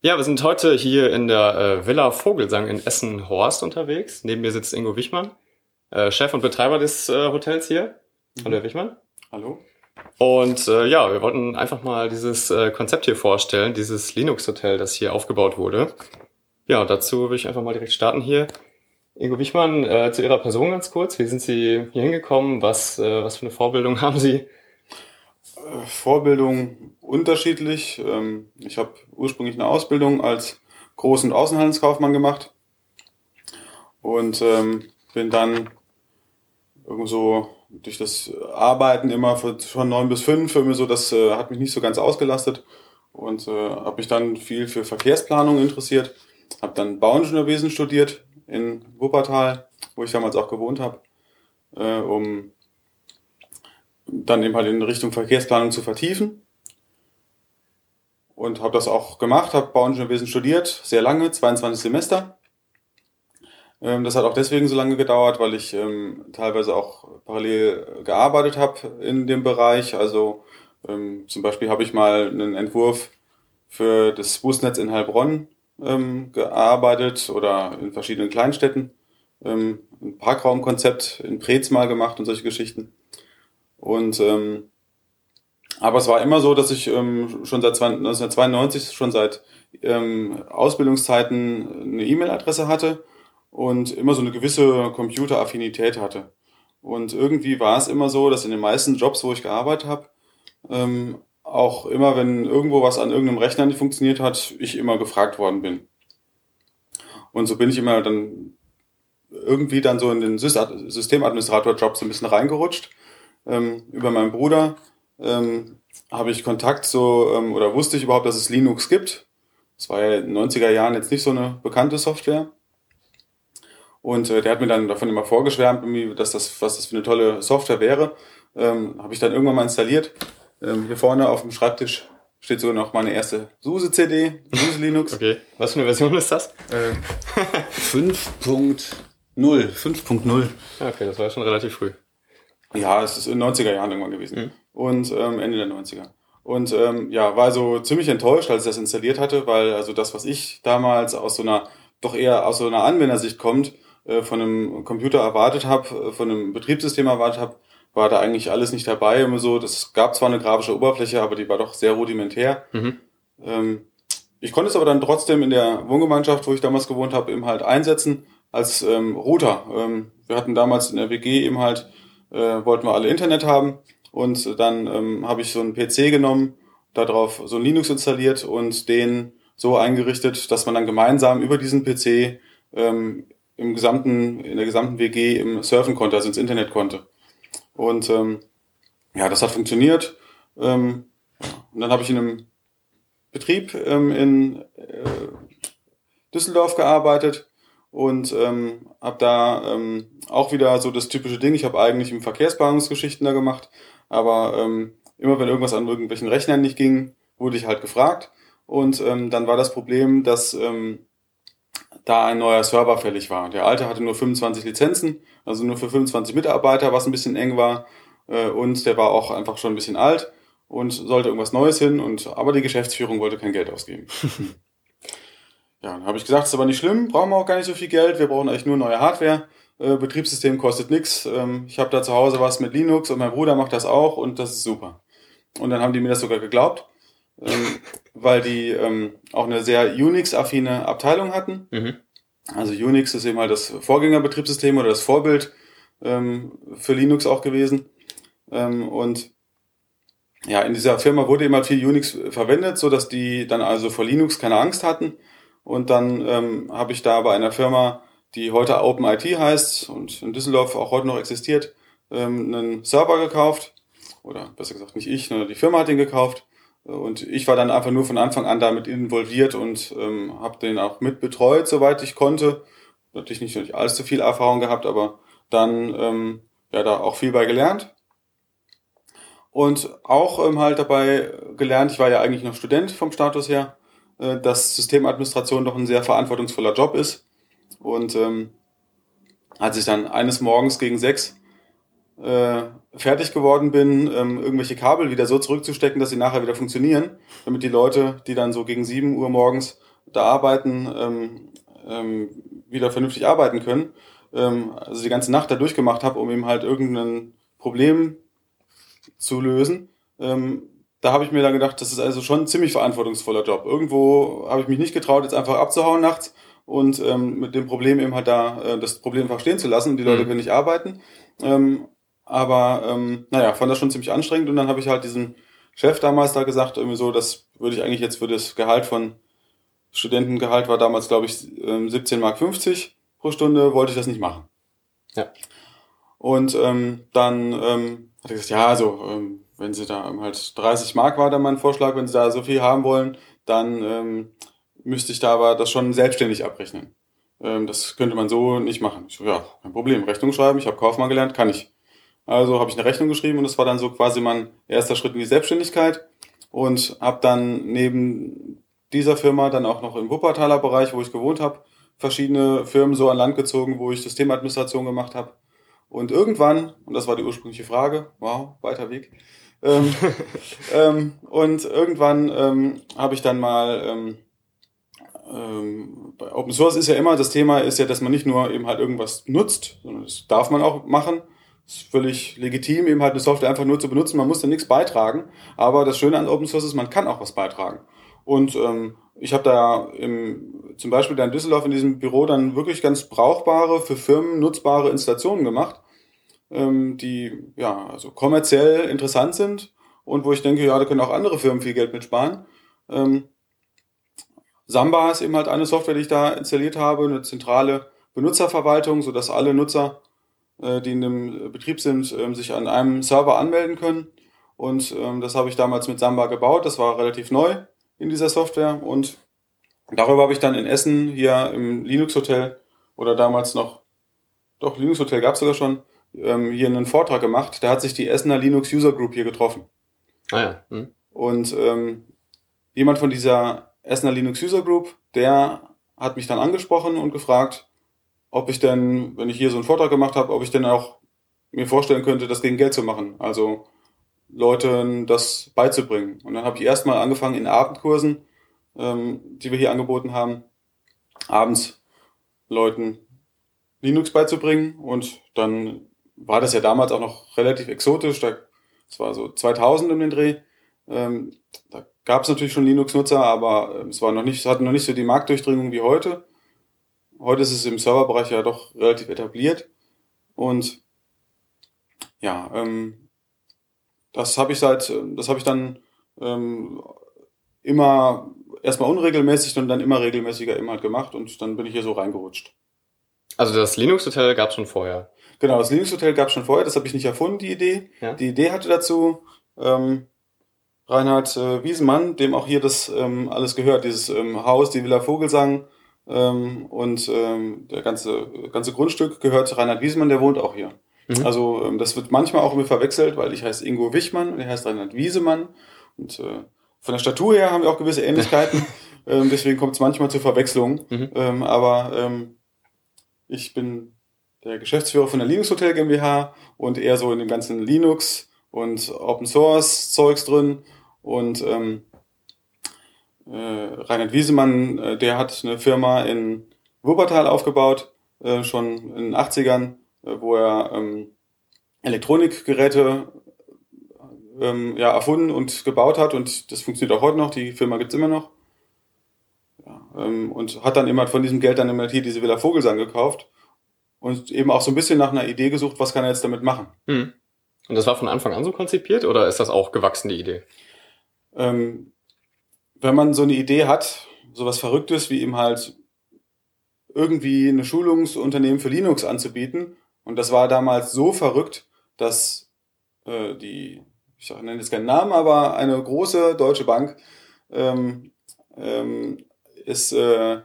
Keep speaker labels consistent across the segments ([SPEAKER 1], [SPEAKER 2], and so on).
[SPEAKER 1] Ja, wir sind heute hier in der äh, Villa Vogelsang in Essen-Horst unterwegs. Neben mir sitzt Ingo Wichmann, äh, Chef und Betreiber des äh, Hotels hier. Mhm. Hallo, Herr Wichmann.
[SPEAKER 2] Hallo.
[SPEAKER 1] Und äh, ja, wir wollten einfach mal dieses äh, Konzept hier vorstellen, dieses Linux-Hotel, das hier aufgebaut wurde. Ja, dazu würde ich einfach mal direkt starten hier. Ingo Wichmann, äh, zu Ihrer Person ganz kurz. Wie sind Sie hier hingekommen? Was, äh, was für eine Vorbildung haben Sie?
[SPEAKER 2] Vorbildung unterschiedlich. Ähm, ich habe ursprünglich eine Ausbildung als Groß- und Außenhandelskaufmann gemacht und ähm, bin dann irgendwo durch das Arbeiten immer von neun bis fünf, irgendwie so, das äh, hat mich nicht so ganz ausgelastet und äh, habe mich dann viel für Verkehrsplanung interessiert, habe dann Bauingenieurwesen studiert in Wuppertal, wo ich damals auch gewohnt habe, äh, um dann eben halt in Richtung Verkehrsplanung zu vertiefen. Und habe das auch gemacht, habe Bauingenieurwesen studiert, sehr lange, 22 Semester. Ähm, das hat auch deswegen so lange gedauert, weil ich ähm, teilweise auch parallel gearbeitet habe in dem Bereich. Also ähm, zum Beispiel habe ich mal einen Entwurf für das Busnetz in Heilbronn gearbeitet oder in verschiedenen Kleinstädten. Ein Parkraumkonzept in Preetz mal gemacht und solche Geschichten. Und ähm, aber es war immer so, dass ich ähm, schon seit 1992, schon seit ähm, Ausbildungszeiten eine E-Mail-Adresse hatte und immer so eine gewisse Computeraffinität hatte. Und irgendwie war es immer so, dass in den meisten Jobs, wo ich gearbeitet habe, ähm, auch immer, wenn irgendwo was an irgendeinem Rechner nicht funktioniert hat, ich immer gefragt worden bin. Und so bin ich immer dann irgendwie dann so in den Systemadministrator-Job so ein bisschen reingerutscht ähm, über meinen Bruder ähm, habe ich Kontakt so, ähm, oder wusste ich überhaupt, dass es Linux gibt. Das war ja in den 90er Jahren jetzt nicht so eine bekannte Software. Und äh, der hat mir dann davon immer vorgeschwärmt, dass das, was das für eine tolle Software wäre. Ähm, habe ich dann irgendwann mal installiert. Ähm, hier vorne auf dem Schreibtisch steht sogar noch meine erste SUSE-CD, SUSE Linux.
[SPEAKER 1] Okay, was für eine Version ist das? Äh,
[SPEAKER 2] 5.0, 5.0.
[SPEAKER 1] Okay, das war ja schon relativ früh.
[SPEAKER 2] Ja, es ist in den 90er Jahren irgendwann gewesen. Mhm. Und ähm, Ende der 90er. Und ähm, ja, war so ziemlich enttäuscht, als ich das installiert hatte, weil also das, was ich damals aus so einer, doch eher aus so einer Anwendersicht kommt, äh, von einem Computer erwartet habe, äh, von einem Betriebssystem erwartet habe, war da eigentlich alles nicht dabei. Immer so, das gab zwar eine grafische Oberfläche, aber die war doch sehr rudimentär. Mhm. Ähm, ich konnte es aber dann trotzdem in der Wohngemeinschaft, wo ich damals gewohnt habe, eben halt einsetzen als ähm, Router. Ähm, wir hatten damals in der WG eben halt äh, wollten wir alle Internet haben und dann ähm, habe ich so einen PC genommen, darauf so ein Linux installiert und den so eingerichtet, dass man dann gemeinsam über diesen PC ähm, im gesamten, in der gesamten WG im Surfen konnte, also ins Internet konnte. Und ähm, ja, das hat funktioniert. Ähm, und dann habe ich in einem Betrieb ähm, in äh, Düsseldorf gearbeitet und ähm, habe da ähm, auch wieder so das typische Ding. Ich habe eigentlich im Verkehrsplanungsgeschichten da gemacht, aber ähm, immer wenn irgendwas an irgendwelchen Rechnern nicht ging, wurde ich halt gefragt. Und ähm, dann war das Problem, dass ähm, da ein neuer Server fällig war. Der alte hatte nur 25 Lizenzen, also nur für 25 Mitarbeiter, was ein bisschen eng war. Äh, und der war auch einfach schon ein bisschen alt und sollte irgendwas Neues hin. Und aber die Geschäftsführung wollte kein Geld ausgeben. Ja, dann habe ich gesagt, ist aber nicht schlimm, brauchen wir auch gar nicht so viel Geld, wir brauchen eigentlich nur neue Hardware. Äh, Betriebssystem kostet nichts. Ähm, ich habe da zu Hause was mit Linux und mein Bruder macht das auch und das ist super. Und dann haben die mir das sogar geglaubt, ähm, weil die ähm, auch eine sehr Unix-affine Abteilung hatten. Mhm. Also Unix ist eben halt das Vorgängerbetriebssystem oder das Vorbild ähm, für Linux auch gewesen. Ähm, und ja, in dieser Firma wurde eben halt viel Unix verwendet, so dass die dann also vor Linux keine Angst hatten und dann ähm, habe ich da bei einer Firma, die heute OpenIT heißt und in Düsseldorf auch heute noch existiert, ähm, einen Server gekauft. Oder besser gesagt nicht ich, sondern die Firma hat den gekauft. Und ich war dann einfach nur von Anfang an damit involviert und ähm, habe den auch mit betreut, soweit ich konnte. Natürlich nicht, nicht allzu viel Erfahrung gehabt, aber dann ähm, ja da auch viel bei gelernt. Und auch ähm, halt dabei gelernt, ich war ja eigentlich noch Student vom Status her, äh, dass Systemadministration doch ein sehr verantwortungsvoller Job ist. Und ähm, als ich dann eines Morgens gegen sechs äh, fertig geworden bin, ähm, irgendwelche Kabel wieder so zurückzustecken, dass sie nachher wieder funktionieren, damit die Leute, die dann so gegen 7 Uhr morgens da arbeiten, ähm, ähm, wieder vernünftig arbeiten können. Ähm, also die ganze Nacht da durchgemacht habe, um eben halt irgendein Problem zu lösen. Ähm, da habe ich mir dann gedacht, das ist also schon ein ziemlich verantwortungsvoller Job. Irgendwo habe ich mich nicht getraut, jetzt einfach abzuhauen nachts und ähm, mit dem Problem eben halt da äh, das Problem einfach stehen zu lassen. Die Leute mhm. können nicht arbeiten. Ähm, aber ähm, naja, fand das schon ziemlich anstrengend und dann habe ich halt diesen Chef damals da gesagt, irgendwie so, das würde ich eigentlich jetzt für das Gehalt von Studentengehalt war damals, glaube ich, 17,50 ähm, Mark pro Stunde, wollte ich das nicht machen. Ja. Und ähm, dann ähm, hat er gesagt, ja, also ähm, wenn sie da halt 30 Mark war dann mein Vorschlag, wenn sie da so viel haben wollen, dann ähm, müsste ich da aber das schon selbstständig abrechnen. Ähm, das könnte man so nicht machen. Ich so, ja, kein Problem, Rechnung schreiben, ich habe Kaufmann gelernt, kann ich. Also habe ich eine Rechnung geschrieben und das war dann so quasi mein erster Schritt in die Selbstständigkeit und habe dann neben dieser Firma dann auch noch im Wuppertaler Bereich, wo ich gewohnt habe, verschiedene Firmen so an Land gezogen, wo ich Systemadministration gemacht habe. Und irgendwann, und das war die ursprüngliche Frage, wow, weiter Weg, ähm, ähm, und irgendwann ähm, habe ich dann mal ähm, ähm, bei Open Source ist ja immer, das Thema ist ja, dass man nicht nur eben halt irgendwas nutzt, sondern das darf man auch machen ist völlig legitim, eben halt eine Software einfach nur zu benutzen. Man muss da nichts beitragen. Aber das Schöne an Open Source ist, man kann auch was beitragen. Und ähm, ich habe da im, zum Beispiel da in Düsseldorf in diesem Büro dann wirklich ganz brauchbare, für Firmen nutzbare Installationen gemacht, ähm, die ja also kommerziell interessant sind und wo ich denke, ja, da können auch andere Firmen viel Geld mitsparen. Ähm, Samba ist eben halt eine Software, die ich da installiert habe, eine zentrale Benutzerverwaltung, sodass alle Nutzer äh, die in dem Betrieb sind, ähm, sich an einem Server anmelden können. Und ähm, das habe ich damals mit Samba gebaut. Das war relativ neu in dieser Software. Und darüber habe ich dann in Essen hier im Linux Hotel oder damals noch, doch Linux Hotel gab es sogar schon, ähm, hier einen Vortrag gemacht. Da hat sich die Essener Linux User Group hier getroffen. Ah ja. Hm. Und ähm, jemand von dieser Essener Linux User Group, der hat mich dann angesprochen und gefragt, ob ich denn, wenn ich hier so einen Vortrag gemacht habe, ob ich denn auch mir vorstellen könnte, das gegen Geld zu machen. Also Leuten das beizubringen. Und dann habe ich erstmal angefangen in Abendkursen, ähm, die wir hier angeboten haben, abends Leuten Linux beizubringen. Und dann war das ja damals auch noch relativ exotisch. Da, das war so 2000 um den Dreh. Ähm, da gab es natürlich schon Linux-Nutzer, aber ähm, es war noch nicht, es hatte noch nicht so die Marktdurchdringung wie heute. Heute ist es im Serverbereich ja doch relativ etabliert. Und ja, ähm, das habe ich seit, das habe ich dann ähm, immer erstmal unregelmäßig und dann immer regelmäßiger immer halt gemacht und dann bin ich hier so reingerutscht.
[SPEAKER 1] Also das Linux-Hotel gab es schon vorher.
[SPEAKER 2] Genau, das Linux-Hotel gab es schon vorher, das habe ich nicht erfunden, die Idee. Ja? Die Idee hatte dazu ähm, Reinhard äh, Wiesemann, dem auch hier das ähm, alles gehört, dieses ähm, Haus, die Villa Vogelsang, ähm, und ähm, der ganze, ganze Grundstück gehört Reinhard Wiesemann, der wohnt auch hier. Mhm. Also ähm, das wird manchmal auch immer verwechselt, weil ich heiße Ingo Wichmann und er heißt Reinhard Wiesemann. Und äh, von der Statur her haben wir auch gewisse Ähnlichkeiten. ähm, deswegen kommt es manchmal zu Verwechslungen. Mhm. Ähm, aber ähm, ich bin der Geschäftsführer von der Linux Hotel GmbH und eher so in dem ganzen Linux und Open Source Zeugs drin. Und ähm, äh, Reinhard Wiesemann, äh, der hat eine Firma in Wuppertal aufgebaut, äh, schon in den 80ern, äh, wo er ähm, Elektronikgeräte ähm, ja, erfunden und gebaut hat und das funktioniert auch heute noch, die Firma gibt's immer noch. Ähm, und hat dann immer von diesem Geld dann immer hier diese Villa Vogelsang gekauft und eben auch so ein bisschen nach einer Idee gesucht, was kann er jetzt damit machen. Hm.
[SPEAKER 1] Und das war von Anfang an so konzipiert oder ist das auch gewachsen, die Idee?
[SPEAKER 2] Ähm, wenn man so eine Idee hat, sowas Verrücktes wie eben halt irgendwie eine Schulungsunternehmen für Linux anzubieten, und das war damals so verrückt, dass äh, die, ich nenne jetzt keinen Namen, aber eine große deutsche Bank ähm, ähm, es äh,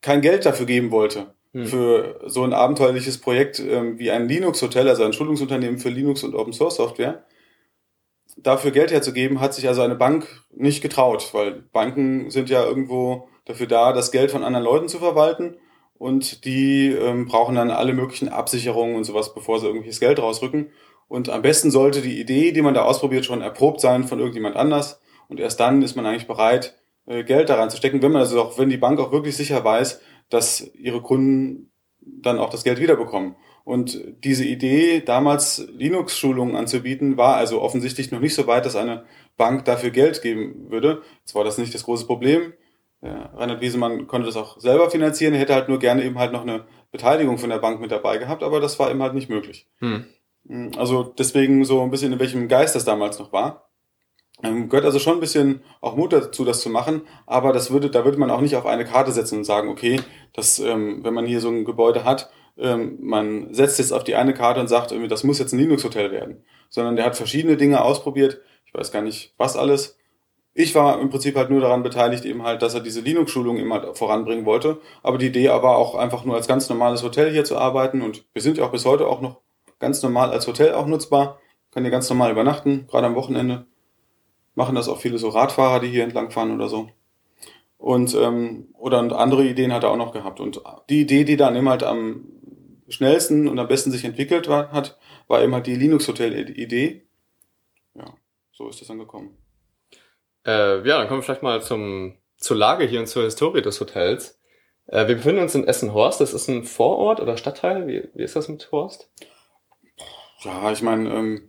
[SPEAKER 2] kein Geld dafür geben wollte. Hm. Für so ein abenteuerliches Projekt ähm, wie ein Linux-Hotel, also ein Schulungsunternehmen für Linux und Open Source Software dafür Geld herzugeben, hat sich also eine Bank nicht getraut, weil Banken sind ja irgendwo dafür da, das Geld von anderen Leuten zu verwalten. und die ähm, brauchen dann alle möglichen Absicherungen und sowas, bevor sie irgendwelches Geld rausrücken. Und am besten sollte die Idee, die man da ausprobiert, schon erprobt sein von irgendjemand anders. Und erst dann ist man eigentlich bereit, Geld da reinzustecken, wenn man also auch, wenn die Bank auch wirklich sicher weiß, dass ihre Kunden dann auch das Geld wiederbekommen. Und diese Idee, damals Linux-Schulungen anzubieten, war also offensichtlich noch nicht so weit, dass eine Bank dafür Geld geben würde. Jetzt war das nicht das große Problem. Ja, Reinhard Wiesemann konnte das auch selber finanzieren, er hätte halt nur gerne eben halt noch eine Beteiligung von der Bank mit dabei gehabt, aber das war eben halt nicht möglich. Hm. Also deswegen so ein bisschen in welchem Geist das damals noch war. Ähm, gehört also schon ein bisschen auch Mut dazu, das zu machen, aber das würde, da würde man auch nicht auf eine Karte setzen und sagen, okay, das, ähm, wenn man hier so ein Gebäude hat, ähm, man setzt jetzt auf die eine Karte und sagt, das muss jetzt ein Linux-Hotel werden. Sondern der hat verschiedene Dinge ausprobiert. Ich weiß gar nicht, was alles. Ich war im Prinzip halt nur daran beteiligt, eben halt, dass er diese Linux-Schulung immer halt voranbringen wollte. Aber die Idee war auch einfach nur als ganz normales Hotel hier zu arbeiten. Und wir sind ja auch bis heute auch noch ganz normal als Hotel auch nutzbar. Kann hier ganz normal übernachten, gerade am Wochenende. Machen das auch viele so Radfahrer, die hier entlangfahren oder so. Und ähm, oder andere Ideen hat er auch noch gehabt. Und die Idee, die dann eben halt am schnellsten und am besten sich entwickelt war, hat, war eben halt die Linux-Hotel-Idee. Ja, so ist das dann gekommen.
[SPEAKER 1] Äh, ja, dann kommen wir vielleicht mal zum, zur Lage hier und zur Historie des Hotels. Äh, wir befinden uns in Essen-Horst. Das ist ein Vorort oder Stadtteil. Wie, wie ist das mit Horst?
[SPEAKER 2] Ja, ich meine, ähm,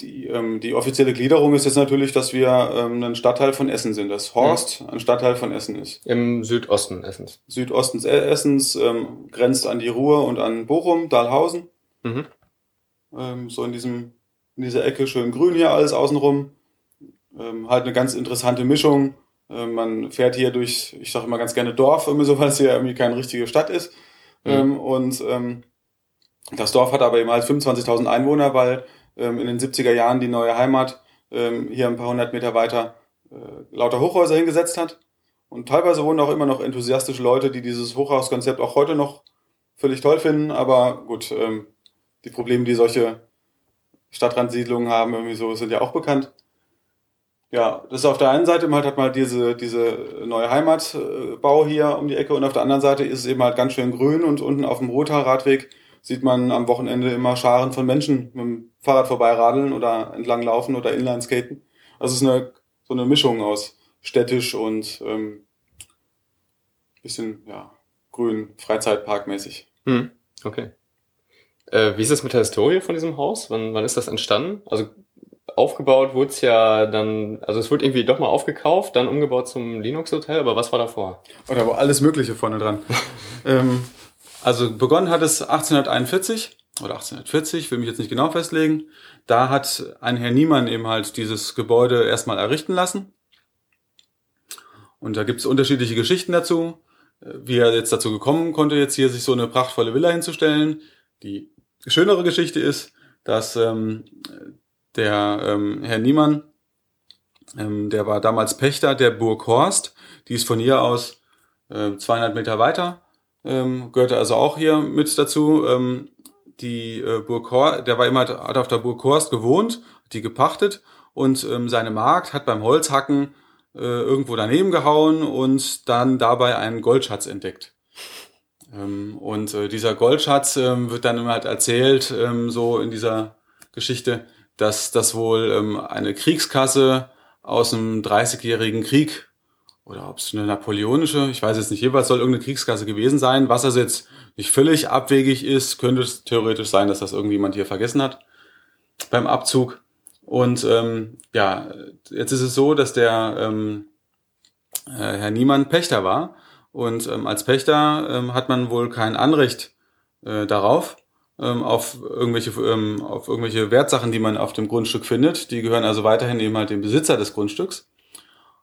[SPEAKER 2] die, ähm, die offizielle Gliederung ist jetzt natürlich, dass wir ähm, ein Stadtteil von Essen sind, dass Horst mhm. ein Stadtteil von Essen ist.
[SPEAKER 1] Im Südosten Essens.
[SPEAKER 2] Südosten Essens ähm, grenzt an die Ruhr und an Bochum, Dahlhausen. Mhm. Ähm, so in diesem in dieser Ecke schön grün hier alles außenrum. Ähm, halt eine ganz interessante Mischung. Ähm, man fährt hier durch, ich sage immer ganz gerne Dorf, irgendwie so, weil es hier irgendwie keine richtige Stadt ist. Mhm. Ähm, und ähm, das Dorf hat aber eben halt 25.000 Einwohner, weil ähm, in den 70er Jahren die neue Heimat ähm, hier ein paar hundert Meter weiter äh, lauter Hochhäuser hingesetzt hat. Und teilweise wohnen auch immer noch enthusiastische Leute, die dieses Hochhauskonzept auch heute noch völlig toll finden. Aber gut, ähm, die Probleme, die solche Stadtrandsiedlungen haben, irgendwie so, sind ja auch bekannt. Ja, das ist auf der einen Seite eben halt hat man diese, diese neue Heimatbau hier um die Ecke und auf der anderen Seite ist es eben halt ganz schön grün und unten auf dem Rothaarradweg sieht man am Wochenende immer Scharen von Menschen mit dem Fahrrad vorbeiradeln oder entlang laufen oder Inlineskaten. Also es ist eine, so eine Mischung aus städtisch und ähm, bisschen, ja, grün, Freizeitparkmäßig.
[SPEAKER 1] Hm, okay. Äh, wie ist es mit der Historie von diesem Haus? Wann, wann ist das entstanden? Also aufgebaut wurde es ja dann, also es wurde irgendwie doch mal aufgekauft, dann umgebaut zum Linux-Hotel, aber was war davor?
[SPEAKER 2] Oder war alles Mögliche vorne dran. ähm, also begonnen hat es 1841 oder 1840, will mich jetzt nicht genau festlegen. Da hat ein Herr Niemann eben halt dieses Gebäude erstmal errichten lassen. Und da gibt es unterschiedliche Geschichten dazu, wie er jetzt dazu gekommen konnte, jetzt hier sich so eine prachtvolle Villa hinzustellen. Die schönere Geschichte ist, dass ähm, der ähm, Herr Niemann, ähm, der war damals Pächter der Burg Horst, die ist von hier aus äh, 200 Meter weiter ähm, gehörte also auch hier mit dazu. Ähm, die äh, Burg Horst, der war immer, hat auf der Burg Horst gewohnt, die gepachtet und ähm, seine Magd hat beim Holzhacken äh, irgendwo daneben gehauen und dann dabei einen Goldschatz entdeckt. Ähm, und äh, dieser Goldschatz ähm, wird dann immer halt erzählt, ähm, so in dieser Geschichte, dass das wohl ähm, eine Kriegskasse aus einem 30-jährigen Krieg oder ob es eine napoleonische, ich weiß jetzt nicht, jeweils soll irgendeine Kriegskasse gewesen sein. Was also jetzt nicht völlig abwegig ist, könnte es theoretisch sein, dass das irgendjemand hier vergessen hat beim Abzug. Und ähm, ja, jetzt ist es so, dass der ähm, äh, Herr Niemann Pächter war. Und ähm, als Pächter ähm, hat man wohl kein Anrecht äh, darauf, ähm, auf, irgendwelche, ähm, auf irgendwelche Wertsachen, die man auf dem Grundstück findet. Die gehören also weiterhin eben halt dem Besitzer des Grundstücks.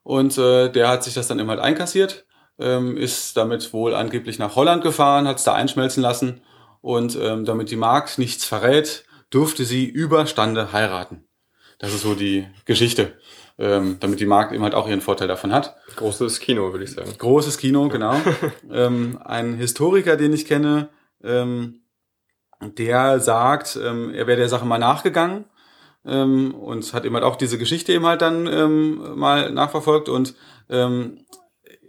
[SPEAKER 2] Und äh, der hat sich das dann eben halt einkassiert, ähm, ist damit wohl angeblich nach Holland gefahren, hat es da einschmelzen lassen und ähm, damit die Magd nichts verrät, durfte sie überstande heiraten. Das ist so die Geschichte, ähm, damit die Magd eben halt auch ihren Vorteil davon hat.
[SPEAKER 1] Großes Kino, würde ich sagen.
[SPEAKER 2] Großes Kino, genau. ähm, ein Historiker, den ich kenne, ähm, der sagt, ähm, er wäre der Sache mal nachgegangen ähm, und hat eben halt auch diese Geschichte eben halt dann ähm, mal nachverfolgt und ähm,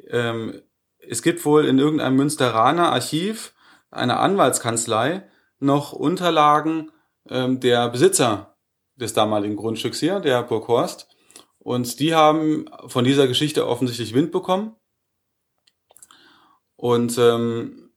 [SPEAKER 2] ähm, es gibt wohl in irgendeinem Münsteraner Archiv einer Anwaltskanzlei noch Unterlagen ähm, der Besitzer des damaligen Grundstücks hier, der Burghorst. Und die haben von dieser Geschichte offensichtlich Wind bekommen. Und ähm,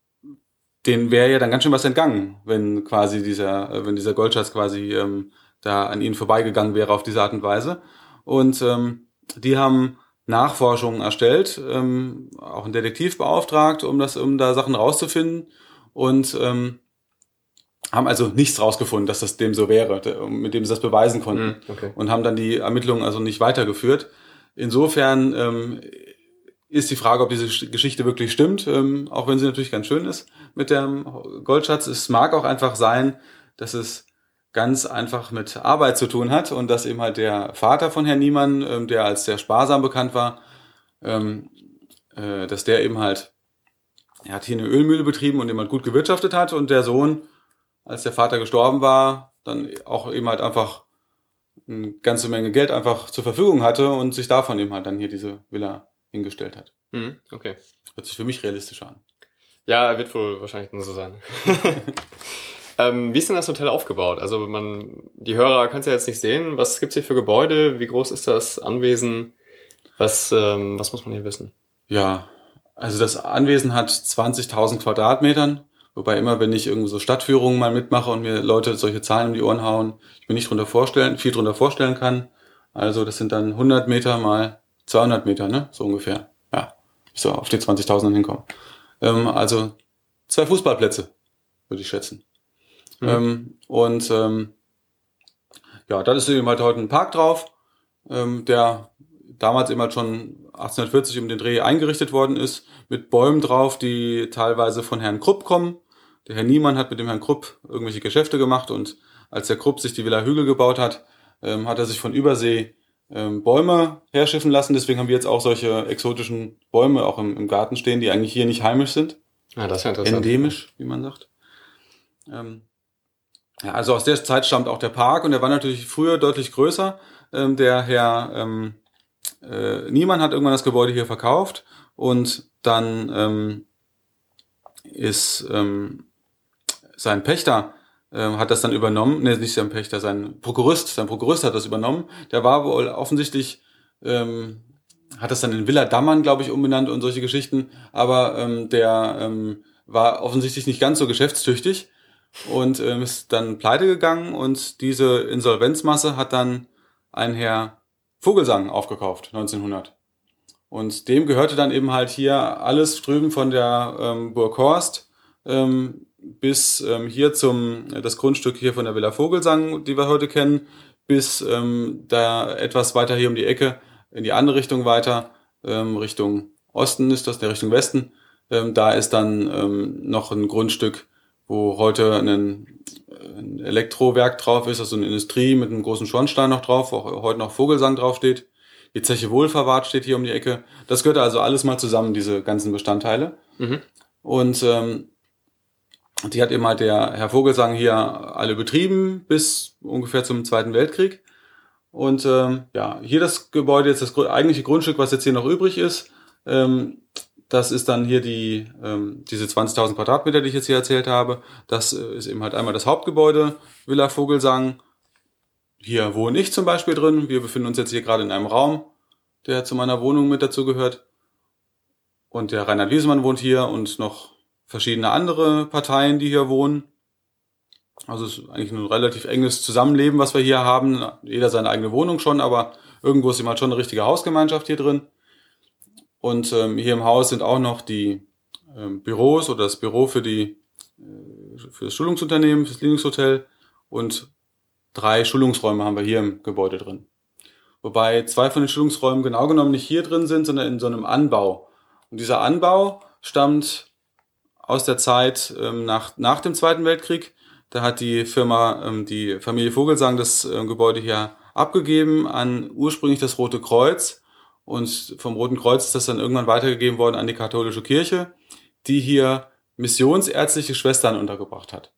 [SPEAKER 2] denen wäre ja dann ganz schön was entgangen, wenn quasi dieser, äh, wenn dieser Goldschatz quasi ähm, da an ihnen vorbeigegangen wäre auf diese Art und Weise. Und ähm, die haben Nachforschungen erstellt, ähm, auch einen Detektiv beauftragt, um das, um da Sachen rauszufinden und ähm, haben also nichts rausgefunden, dass das dem so wäre, mit dem sie das beweisen konnten
[SPEAKER 1] Mhm, okay.
[SPEAKER 2] und haben dann die Ermittlungen also nicht weitergeführt. Insofern ähm, ist die Frage, ob diese Sch- Geschichte wirklich stimmt, ähm, auch wenn sie natürlich ganz schön ist mit dem Goldschatz. Es mag auch einfach sein, dass es ganz einfach mit Arbeit zu tun hat und dass eben halt der Vater von Herrn Niemann, ähm, der als sehr sparsam bekannt war, ähm, äh, dass der eben halt, er hat hier eine Ölmühle betrieben und eben halt gut gewirtschaftet hat und der Sohn, als der Vater gestorben war, dann auch eben halt einfach eine ganze Menge Geld einfach zur Verfügung hatte und sich davon eben halt dann hier diese Villa hingestellt hat.
[SPEAKER 1] Mhm, okay.
[SPEAKER 2] Hört sich für mich realistischer an.
[SPEAKER 1] Ja, wird wohl wahrscheinlich nur so sein. ähm, wie ist denn das Hotel aufgebaut? Also man, die Hörer können es ja jetzt nicht sehen. Was gibt's hier für Gebäude? Wie groß ist das Anwesen? Was, ähm, was muss man hier wissen?
[SPEAKER 2] Ja, also das Anwesen hat 20.000 Quadratmetern, wobei immer, wenn ich irgendwo so Stadtführungen mal mitmache und mir Leute solche Zahlen um die Ohren hauen, ich mir nicht drunter vorstellen, viel drunter vorstellen kann. Also das sind dann 100 Meter mal 200 Meter, ne, so ungefähr. Ja, so auf die 20.000 dann hinkommen. Ähm, also zwei Fußballplätze, würde ich schätzen.
[SPEAKER 1] Mhm.
[SPEAKER 2] Ähm, und ähm, ja, dann ist eben halt heute ein Park drauf, ähm, der damals eben halt schon 1840 um den Dreh eingerichtet worden ist, mit Bäumen drauf, die teilweise von Herrn Krupp kommen. Der Herr Niemann hat mit dem Herrn Krupp irgendwelche Geschäfte gemacht und als der Krupp sich die Villa Hügel gebaut hat, ähm, hat er sich von Übersee ähm, Bäume herschiffen lassen. Deswegen haben wir jetzt auch solche exotischen Bäume auch im, im Garten stehen, die eigentlich hier nicht heimisch sind.
[SPEAKER 1] Ah, das ist ja interessant.
[SPEAKER 2] Endemisch, wie man sagt. Ähm, ja, also aus der Zeit stammt auch der Park und der war natürlich früher deutlich größer. Ähm, der Herr ähm, äh, Niemann hat irgendwann das Gebäude hier verkauft und dann ähm, ist ähm, sein Pächter ähm, hat das dann übernommen, ne, nicht sein Pächter, sein Prokurist, sein Prokurist hat das übernommen. Der war wohl offensichtlich ähm, hat das dann in Villa Dammern, glaube ich, umbenannt und solche Geschichten. Aber ähm, der ähm, war offensichtlich nicht ganz so geschäftstüchtig und ähm, ist dann pleite gegangen und diese Insolvenzmasse hat dann ein Herr Vogelsang aufgekauft, 1900. Und dem gehörte dann eben halt hier alles drüben von der ähm, Burg Horst ähm, bis ähm, hier zum, das Grundstück hier von der Villa Vogelsang, die wir heute kennen, bis ähm, da etwas weiter hier um die Ecke in die andere Richtung weiter, ähm, Richtung Osten ist das, der Richtung Westen. Ähm, da ist dann ähm, noch ein Grundstück, wo heute ein, ein Elektrowerk drauf ist, also eine Industrie mit einem großen Schornstein noch drauf, wo auch heute noch Vogelsang draufsteht. Die Zeche Wohlverwahrt steht hier um die Ecke. Das gehört also alles mal zusammen, diese ganzen Bestandteile.
[SPEAKER 1] Mhm.
[SPEAKER 2] Und ähm, die hat eben halt der Herr Vogelsang hier alle betrieben bis ungefähr zum Zweiten Weltkrieg. Und ähm, ja, hier das Gebäude, jetzt das eigentliche Grundstück, was jetzt hier noch übrig ist, ähm, das ist dann hier die ähm, diese 20.000 Quadratmeter, die ich jetzt hier erzählt habe. Das äh, ist eben halt einmal das Hauptgebäude, Villa Vogelsang. Hier wohne ich zum Beispiel drin. Wir befinden uns jetzt hier gerade in einem Raum, der zu meiner Wohnung mit dazu gehört. Und der Reinhard Wiesemann wohnt hier und noch verschiedene andere Parteien, die hier wohnen. Also es ist eigentlich ein relativ enges Zusammenleben, was wir hier haben. Jeder seine eigene Wohnung schon, aber irgendwo ist immer schon eine richtige Hausgemeinschaft hier drin. Und ähm, hier im Haus sind auch noch die ähm, Büros oder das Büro für die äh, für das Schulungsunternehmen, fürs Linux-Hotel und drei Schulungsräume haben wir hier im Gebäude drin. Wobei zwei von den Schulungsräumen genau genommen nicht hier drin sind, sondern in so einem Anbau. Und dieser Anbau stammt aus der Zeit ähm, nach, nach dem Zweiten Weltkrieg. Da hat die Firma, ähm, die Familie Vogelsang das äh, Gebäude hier abgegeben an ursprünglich das Rote Kreuz. Und vom Roten Kreuz ist das dann irgendwann weitergegeben worden an die katholische Kirche, die hier missionsärztliche Schwestern untergebracht hat.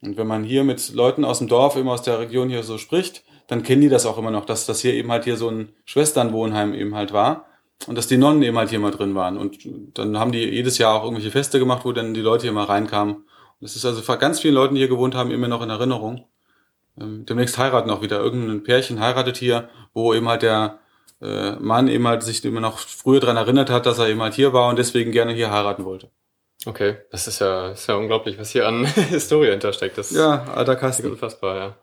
[SPEAKER 2] Und wenn man hier mit Leuten aus dem Dorf, immer aus der Region hier so spricht, dann kennen die das auch immer noch, dass das hier eben halt hier so ein Schwesternwohnheim eben halt war. und dass die Nonnen eben halt hier mal drin waren. Und dann haben die jedes Jahr auch irgendwelche Feste gemacht, wo dann die Leute hier mal reinkamen. Und das ist also vor ganz vielen Leuten, die hier gewohnt haben, immer noch in Erinnerung. Ähm, demnächst heiraten auch wieder. Irgendein Pärchen heiratet hier, wo eben halt der äh, Mann eben halt sich immer noch früher dran erinnert hat, dass er eben halt hier war und deswegen gerne hier heiraten wollte.
[SPEAKER 1] Okay, das ist ja, ist ja unglaublich, was hier an Historie hintersteckt. Das
[SPEAKER 2] ja, alter Kasten.
[SPEAKER 1] Unfassbar, ja.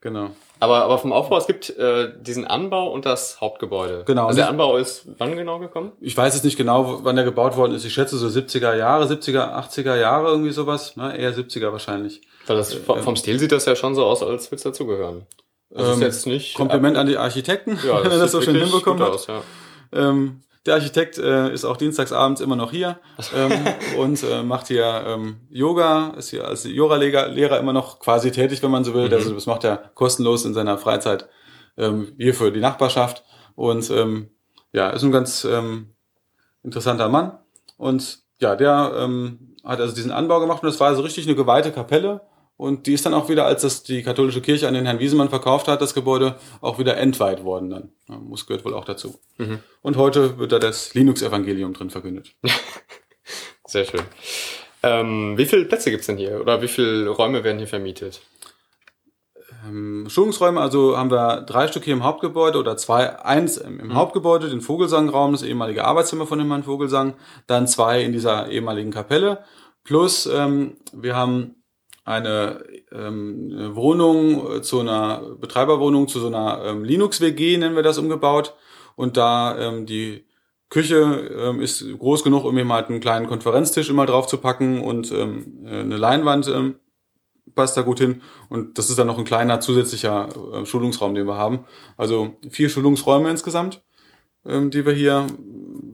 [SPEAKER 2] Genau.
[SPEAKER 1] Aber, aber vom Aufbau, es gibt äh, diesen Anbau und das Hauptgebäude.
[SPEAKER 2] Genau.
[SPEAKER 1] Also der Anbau ist wann genau gekommen?
[SPEAKER 2] Ich weiß jetzt nicht genau, wann der gebaut worden ist. Ich schätze so 70er Jahre, 70er, 80er Jahre, irgendwie sowas. Ne? Eher 70er wahrscheinlich.
[SPEAKER 1] Weil das, vom, vom Stil sieht das ja schon so aus, als würde es dazugehören.
[SPEAKER 2] Also ähm, ist jetzt nicht Kompliment an die Architekten, ja, wenn er das so schön hinbekommen hat. Aus, ja. ähm, der Architekt äh, ist auch dienstagsabends immer noch hier ähm, und äh, macht hier ähm, Yoga, ist hier als Yoga-Lehrer Lehrer immer noch quasi tätig, wenn man so will. Mhm. Also das macht er kostenlos in seiner Freizeit ähm, hier für die Nachbarschaft. Und ähm, ja, ist ein ganz ähm, interessanter Mann. Und ja, der ähm, hat also diesen Anbau gemacht und das war also richtig eine geweihte Kapelle und die ist dann auch wieder, als das die katholische Kirche an den Herrn Wiesemann verkauft hat, das Gebäude, auch wieder entweiht worden dann. Muss gehört wohl auch dazu. Mhm. Und heute wird da das Linux-Evangelium drin verkündet.
[SPEAKER 1] Sehr schön. Ähm, wie viele Plätze gibt's denn hier? Oder wie viele Räume werden hier vermietet?
[SPEAKER 2] Ähm, Schulungsräume, also haben wir drei Stück hier im Hauptgebäude oder zwei, eins im, im mhm. Hauptgebäude, den Vogelsangraum, das ehemalige Arbeitszimmer von dem Herrn Vogelsang, dann zwei in dieser ehemaligen Kapelle. Plus ähm, wir haben eine ähm, Wohnung zu einer Betreiberwohnung zu so einer ähm, Linux-WG, nennen wir das, umgebaut. Und da ähm, die Küche ähm, ist groß genug, um eben halt einen kleinen Konferenztisch immer drauf zu packen und ähm, eine Leinwand ähm, passt da gut hin. Und das ist dann noch ein kleiner zusätzlicher äh, Schulungsraum, den wir haben. Also vier Schulungsräume insgesamt, ähm, die wir hier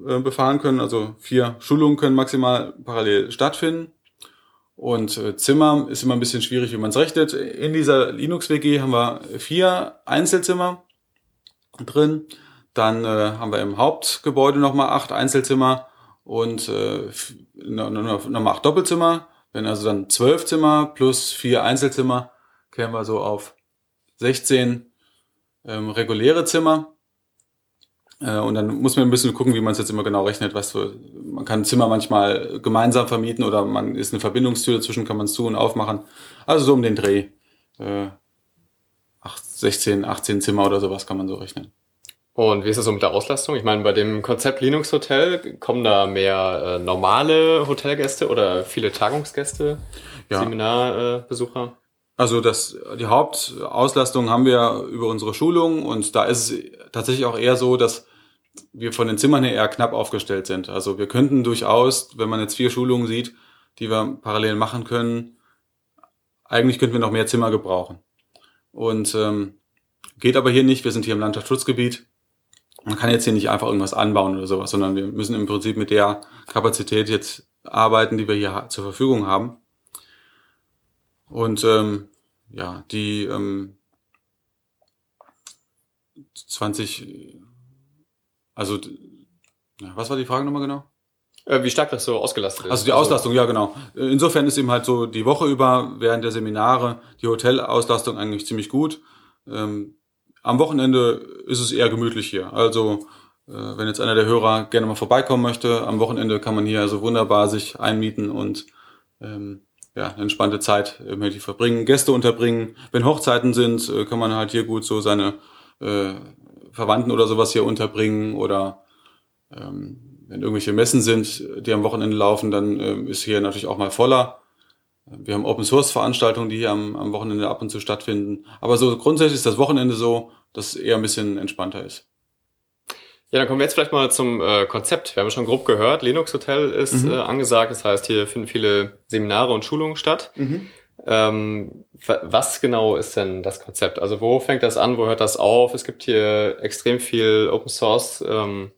[SPEAKER 2] äh, befahren können. Also vier Schulungen können maximal parallel stattfinden. Und äh, Zimmer ist immer ein bisschen schwierig, wie man es rechnet. In dieser Linux-WG haben wir vier Einzelzimmer drin. Dann äh, haben wir im Hauptgebäude nochmal acht Einzelzimmer und äh, nochmal acht Doppelzimmer. Wenn also dann zwölf Zimmer plus vier Einzelzimmer, kämen wir so auf 16 ähm, reguläre Zimmer. Äh, und dann muss man ein bisschen gucken, wie man es jetzt immer genau rechnet. Was für, man kann ein Zimmer manchmal gemeinsam vermieten oder man ist eine Verbindungstür dazwischen, kann man es zu und aufmachen. Also so um den Dreh. Äh, 16, 18 Zimmer oder sowas kann man so rechnen.
[SPEAKER 1] Und wie ist es so mit der Auslastung? Ich meine, bei dem Konzept Linux Hotel kommen da mehr äh, normale Hotelgäste oder viele Tagungsgäste, ja. Seminarbesucher?
[SPEAKER 2] Also das, die Hauptauslastung haben wir über unsere Schulung und da ist es tatsächlich auch eher so, dass wir von den Zimmern her eher knapp aufgestellt sind. Also wir könnten durchaus, wenn man jetzt vier Schulungen sieht, die wir parallel machen können, eigentlich könnten wir noch mehr Zimmer gebrauchen. Und ähm, geht aber hier nicht. Wir sind hier im Landschaftsschutzgebiet. Man kann jetzt hier nicht einfach irgendwas anbauen oder sowas, sondern wir müssen im Prinzip mit der Kapazität jetzt arbeiten, die wir hier zur Verfügung haben. Und ähm, ja, die ähm, 20 also, was war die Frage nochmal genau?
[SPEAKER 1] Äh, wie stark das so ausgelastet ist.
[SPEAKER 2] Also die Auslastung, ja genau. Insofern ist eben halt so die Woche über während der Seminare die Hotelauslastung eigentlich ziemlich gut. Ähm, am Wochenende ist es eher gemütlich hier. Also äh, wenn jetzt einer der Hörer gerne mal vorbeikommen möchte, am Wochenende kann man hier also wunderbar sich einmieten und ähm, ja, eine entspannte Zeit irgendwie verbringen, Gäste unterbringen. Wenn Hochzeiten sind, äh, kann man halt hier gut so seine äh, Verwandten oder sowas hier unterbringen oder ähm, wenn irgendwelche Messen sind, die am Wochenende laufen, dann ähm, ist hier natürlich auch mal voller. Wir haben Open Source Veranstaltungen, die hier am, am Wochenende ab und zu stattfinden. Aber so grundsätzlich ist das Wochenende so, dass es eher ein bisschen entspannter ist.
[SPEAKER 1] Ja, dann kommen wir jetzt vielleicht mal zum äh, Konzept. Wir haben schon grob gehört, Linux Hotel ist mhm. äh, angesagt. Das heißt, hier finden viele Seminare und Schulungen statt. Mhm. Ähm, was genau ist denn das Konzept? Also wo fängt das an, wo hört das auf? Es gibt hier extrem viel Open Source ähm,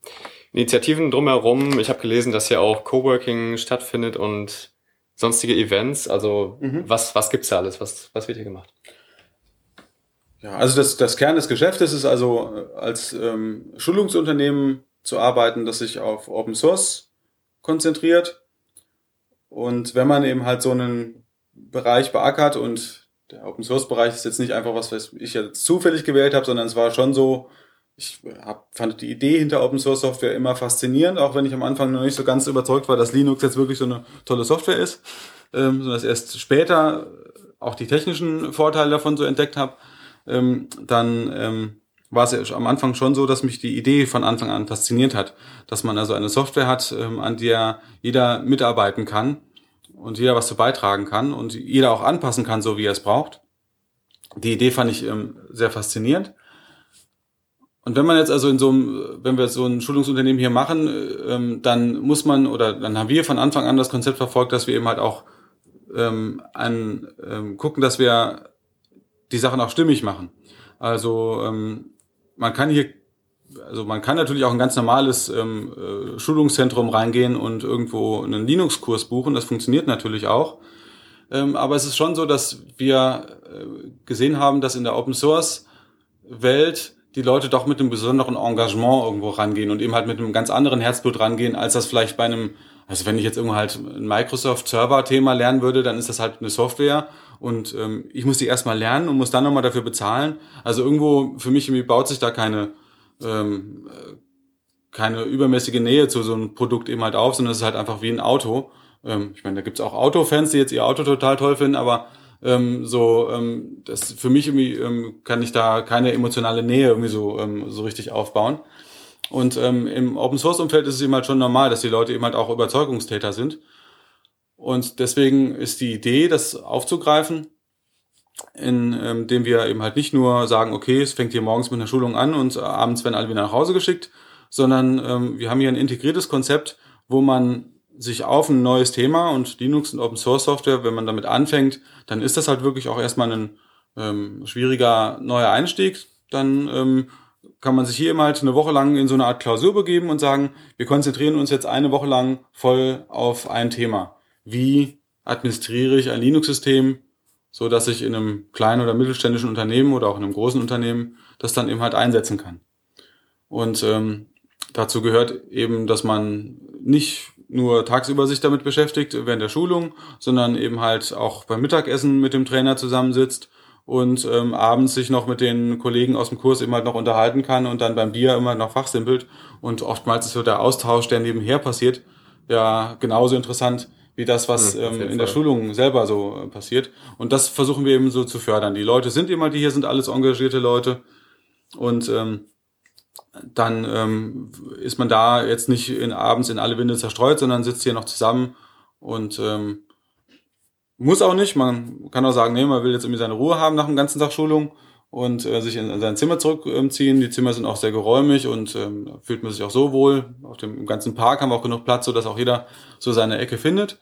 [SPEAKER 1] Initiativen drumherum. Ich habe gelesen, dass hier auch Coworking stattfindet und sonstige Events. Also mhm. was, was gibt's da alles? Was, was wird hier gemacht?
[SPEAKER 2] Ja, also das, das Kern des Geschäftes ist also äh, als ähm, Schulungsunternehmen zu arbeiten, das sich auf Open Source konzentriert. Und wenn man eben halt so einen Bereich beackert und der Open Source Bereich ist jetzt nicht einfach was, was ich jetzt zufällig gewählt habe, sondern es war schon so, ich hab, fand die Idee hinter Open Source Software immer faszinierend, auch wenn ich am Anfang noch nicht so ganz überzeugt war, dass Linux jetzt wirklich so eine tolle Software ist, ähm, sondern dass erst später auch die technischen Vorteile davon so entdeckt habe. Ähm, dann ähm, war es am Anfang schon so, dass mich die Idee von Anfang an fasziniert hat, dass man also eine Software hat, ähm, an der jeder mitarbeiten kann und jeder was zu beitragen kann und jeder auch anpassen kann, so wie er es braucht. Die Idee fand ich ähm, sehr faszinierend. Und wenn man jetzt also in so einem, wenn wir so ein Schulungsunternehmen hier machen, ähm, dann muss man oder dann haben wir von Anfang an das Konzept verfolgt, dass wir eben halt auch ähm, an, ähm, gucken, dass wir die Sachen auch stimmig machen. Also ähm, man kann hier, also man kann natürlich auch ein ganz normales ähm, äh, Schulungszentrum reingehen und irgendwo einen Linux-Kurs buchen. Das funktioniert natürlich auch. Ähm, aber es ist schon so, dass wir äh, gesehen haben, dass in der Open Source Welt die Leute doch mit einem besonderen Engagement irgendwo rangehen und eben halt mit einem ganz anderen Herzblut rangehen, als das vielleicht bei einem, also wenn ich jetzt irgendwo halt ein Microsoft-Server-Thema lernen würde, dann ist das halt eine Software und ähm, ich muss die erstmal lernen und muss dann nochmal dafür bezahlen. Also irgendwo, für mich irgendwie baut sich da keine, ähm, keine übermäßige Nähe zu so einem Produkt eben halt auf, sondern es ist halt einfach wie ein Auto. Ähm, ich meine, da gibt's auch Autofans, die jetzt ihr Auto total toll finden, aber ähm, so ähm, das für mich irgendwie ähm, kann ich da keine emotionale Nähe irgendwie so ähm, so richtig aufbauen. Und ähm, im Open Source Umfeld ist es eben halt schon normal, dass die Leute eben halt auch Überzeugungstäter sind und deswegen ist die Idee, das aufzugreifen, indem ähm, wir eben halt nicht nur sagen, okay, es fängt hier morgens mit einer Schulung an und abends werden alle wieder nach Hause geschickt, sondern ähm, wir haben hier ein integriertes Konzept, wo man sich auf ein neues Thema und Linux und Open Source Software, wenn man damit anfängt, dann ist das halt wirklich auch erstmal ein ähm, schwieriger neuer Einstieg. Dann ähm, kann man sich hier immer halt eine Woche lang in so eine Art Klausur begeben und sagen, wir konzentrieren uns jetzt eine Woche lang voll auf ein Thema wie administriere ich ein Linux-System, so dass ich in einem kleinen oder mittelständischen Unternehmen oder auch in einem großen Unternehmen das dann eben halt einsetzen kann. Und ähm, dazu gehört eben, dass man nicht nur tagsüber sich damit beschäftigt während der Schulung, sondern eben halt auch beim Mittagessen mit dem Trainer zusammensitzt und ähm, abends sich noch mit den Kollegen aus dem Kurs eben halt noch unterhalten kann und dann beim Bier immer noch fachsimpelt. Und oftmals ist so der Austausch, der nebenher passiert, ja genauso interessant wie das, was ja, ähm, in der Schulung selber so äh, passiert. Und das versuchen wir eben so zu fördern. Die Leute sind immer, die hier sind, alles engagierte Leute. Und ähm, dann ähm, ist man da jetzt nicht in, abends in alle Winde zerstreut, sondern sitzt hier noch zusammen und ähm, muss auch nicht. Man kann auch sagen, nee, man will jetzt irgendwie seine Ruhe haben nach dem ganzen Tag Schulung und äh, sich in, in sein Zimmer zurückziehen. Die Zimmer sind auch sehr geräumig und ähm, fühlt man sich auch so wohl. Auf dem ganzen Park haben wir auch genug Platz, so dass auch jeder so seine Ecke findet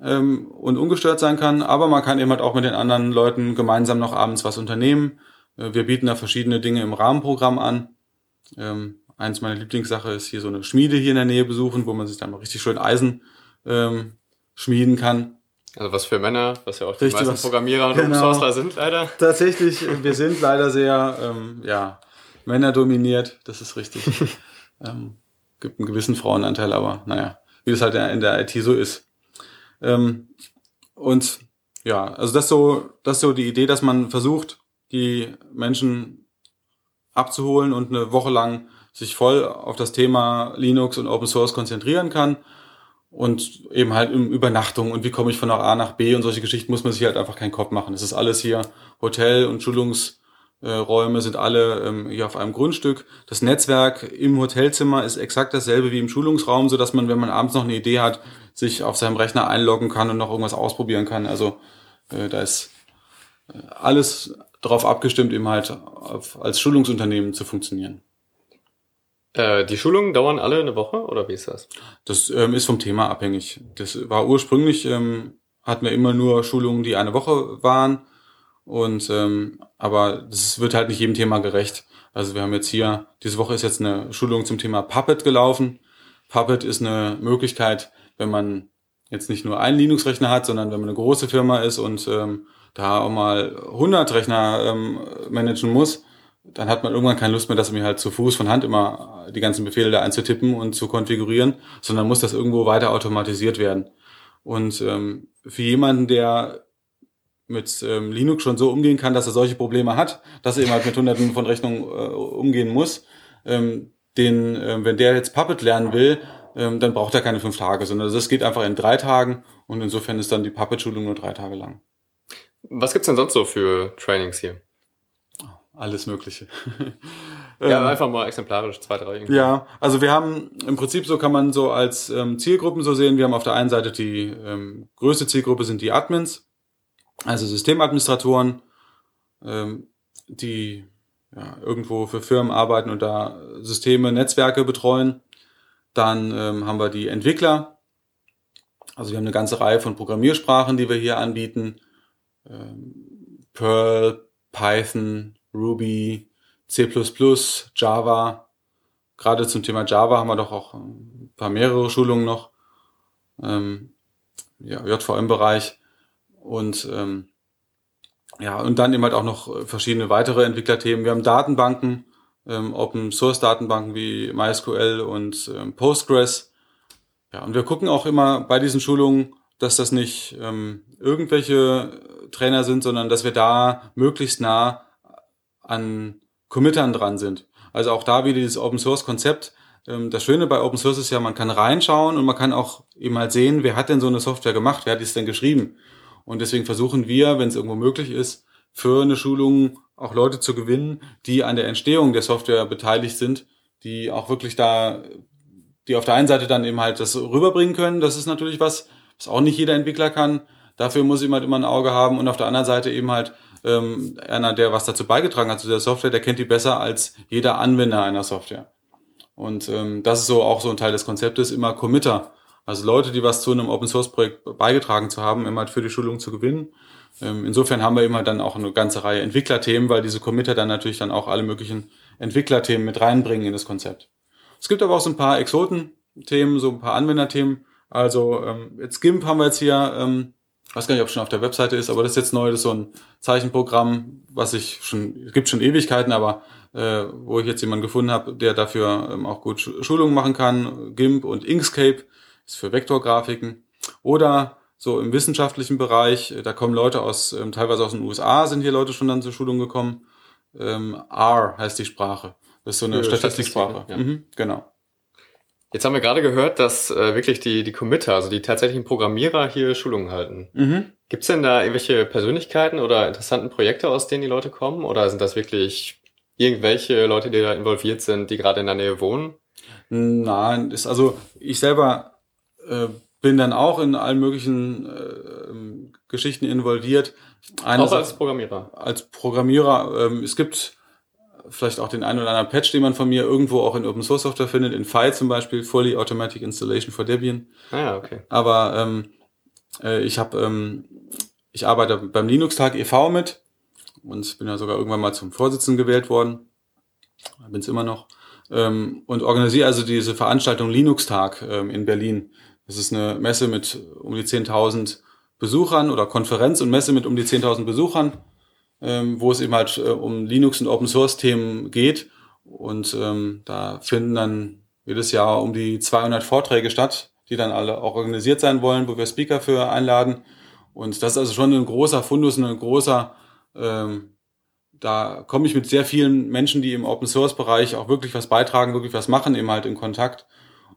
[SPEAKER 2] ähm, und ungestört sein kann. Aber man kann eben halt auch mit den anderen Leuten gemeinsam noch abends was unternehmen. Äh, wir bieten da verschiedene Dinge im Rahmenprogramm an. Ähm, eins meiner Lieblingssache ist hier so eine Schmiede hier in der Nähe besuchen, wo man sich dann mal richtig schön Eisen ähm, schmieden kann.
[SPEAKER 1] Also was für Männer, was ja auch die Richtig, meisten Programmierer und genau. Sind leider.
[SPEAKER 2] Tatsächlich, wir sind leider sehr ähm, ja, Männer dominiert, das ist richtig. ähm, gibt einen gewissen Frauenanteil, aber naja, wie es halt in der IT so ist. Ähm, und ja, also das so, das so die Idee, dass man versucht, die Menschen abzuholen und eine Woche lang sich voll auf das Thema Linux und Open Source konzentrieren kann und eben halt im Übernachtung und wie komme ich von A nach B und solche Geschichten muss man sich halt einfach keinen Kopf machen. Es ist alles hier Hotel und Schulungsräume sind alle ähm, hier auf einem Grundstück. Das Netzwerk im Hotelzimmer ist exakt dasselbe wie im Schulungsraum, so dass man, wenn man abends noch eine Idee hat, sich auf seinem Rechner einloggen kann und noch irgendwas ausprobieren kann. Also äh, da ist äh, alles darauf abgestimmt, eben halt auf, als Schulungsunternehmen zu funktionieren.
[SPEAKER 1] Äh, die Schulungen dauern alle eine Woche oder wie ist das?
[SPEAKER 2] Das ähm, ist vom Thema abhängig. Das war ursprünglich, ähm, hatten wir immer nur Schulungen, die eine Woche waren. Und ähm, aber das wird halt nicht jedem Thema gerecht. Also wir haben jetzt hier, diese Woche ist jetzt eine Schulung zum Thema Puppet gelaufen. Puppet ist eine Möglichkeit, wenn man jetzt nicht nur einen Linux-Rechner hat, sondern wenn man eine große Firma ist und ähm, da auch mal 100 Rechner ähm, managen muss, dann hat man irgendwann keine Lust mehr, das mir halt zu Fuß von Hand immer die ganzen Befehle da einzutippen und zu konfigurieren, sondern muss das irgendwo weiter automatisiert werden. Und ähm, für jemanden, der mit ähm, Linux schon so umgehen kann, dass er solche Probleme hat, dass er eben halt mit hunderten von Rechnungen äh, umgehen muss, ähm, den, äh, wenn der jetzt Puppet lernen will, ähm, dann braucht er keine fünf Tage, sondern das geht einfach in drei Tagen und insofern ist dann die Puppet-Schulung nur drei Tage lang.
[SPEAKER 1] Was gibt's denn sonst so für Trainings hier?
[SPEAKER 2] Alles Mögliche.
[SPEAKER 1] ja, ähm, einfach mal exemplarisch, zwei, drei. Irgendwie.
[SPEAKER 2] Ja, also wir haben im Prinzip so kann man so als ähm, Zielgruppen so sehen. Wir haben auf der einen Seite die ähm, größte Zielgruppe sind die Admins, also Systemadministratoren, ähm, die ja, irgendwo für Firmen arbeiten und da Systeme, Netzwerke betreuen. Dann ähm, haben wir die Entwickler. Also wir haben eine ganze Reihe von Programmiersprachen, die wir hier anbieten. Ähm, Perl, Python, Ruby, C++, Java. Gerade zum Thema Java haben wir doch auch ein paar mehrere Schulungen noch. Ähm, ja, JVM-Bereich. Und ähm, ja, und dann eben halt auch noch verschiedene weitere Entwicklerthemen. Wir haben Datenbanken, ähm, Open Source Datenbanken wie MySQL und ähm, Postgres. Ja, und wir gucken auch immer bei diesen Schulungen, dass das nicht ähm, irgendwelche Trainer sind, sondern dass wir da möglichst nah an Committern dran sind. Also auch da wieder dieses Open Source Konzept. Ähm, das Schöne bei Open Source ist ja, man kann reinschauen und man kann auch eben halt sehen, wer hat denn so eine Software gemacht, wer hat es denn geschrieben. Und deswegen versuchen wir, wenn es irgendwo möglich ist, für eine Schulung auch Leute zu gewinnen, die an der Entstehung der Software beteiligt sind, die auch wirklich da, die auf der einen Seite dann eben halt das rüberbringen können. Das ist natürlich was, was auch nicht jeder Entwickler kann. Dafür muss jemand immer ein Auge haben und auf der anderen Seite eben halt ähm, einer, der was dazu beigetragen hat zu der Software, der kennt die besser als jeder Anwender einer Software. Und ähm, das ist so auch so ein Teil des Konzeptes, immer Committer. Also Leute, die was zu einem Open Source Projekt beigetragen zu haben, immer halt für die Schulung zu gewinnen. Ähm, insofern haben wir immer dann auch eine ganze Reihe Entwicklerthemen, weil diese Committer dann natürlich dann auch alle möglichen Entwicklerthemen mit reinbringen in das Konzept. Es gibt aber auch so ein paar Exoten-Themen, so ein paar Anwenderthemen. Also ähm, jetzt GIMP haben wir jetzt hier, ähm, weiß gar nicht, ob es schon auf der Webseite ist, aber das ist jetzt neu, das ist so ein Zeichenprogramm, was ich schon, gibt schon Ewigkeiten, aber äh, wo ich jetzt jemanden gefunden habe, der dafür ähm, auch gut Schulungen machen kann. GIMP und Inkscape ist für Vektorgrafiken. Oder so im wissenschaftlichen Bereich, äh, da kommen Leute aus, ähm, teilweise aus den USA sind hier Leute schon dann zur Schulung gekommen. Ähm, R heißt die Sprache. Das ist so eine für Statistiksprache. Ja. Mhm, genau.
[SPEAKER 1] Jetzt haben wir gerade gehört, dass äh, wirklich die, die Committer, also die tatsächlichen Programmierer hier Schulungen halten. Mhm. Gibt es denn da irgendwelche Persönlichkeiten oder interessanten Projekte, aus denen die Leute kommen? Oder sind das wirklich irgendwelche Leute, die da involviert sind, die gerade in der Nähe wohnen?
[SPEAKER 2] Nein, ist also ich selber äh, bin dann auch in allen möglichen äh, Geschichten involviert.
[SPEAKER 1] Eines auch als Programmierer.
[SPEAKER 2] Als Programmierer. Ähm, es gibt vielleicht auch den einen oder anderen Patch, den man von mir irgendwo auch in Open Source Software findet, in File zum Beispiel, Fully Automatic Installation for Debian.
[SPEAKER 1] Ah, ja, okay.
[SPEAKER 2] Aber ähm, äh, ich habe, ähm, ich arbeite beim Linux-Tag e.V. mit und bin ja sogar irgendwann mal zum Vorsitzenden gewählt worden. Bin es immer noch ähm, und organisiere also diese Veranstaltung Linux-Tag ähm, in Berlin. Das ist eine Messe mit um die 10.000 Besuchern oder Konferenz und Messe mit um die 10.000 Besuchern, ähm, wo es eben halt äh, um Linux und Open Source Themen geht. Und ähm, da finden dann jedes Jahr um die 200 Vorträge statt, die dann alle auch organisiert sein wollen, wo wir Speaker für einladen. Und das ist also schon ein großer Fundus, ein großer ähm, da komme ich mit sehr vielen Menschen, die im Open Source Bereich auch wirklich was beitragen, wirklich was machen, eben halt in Kontakt.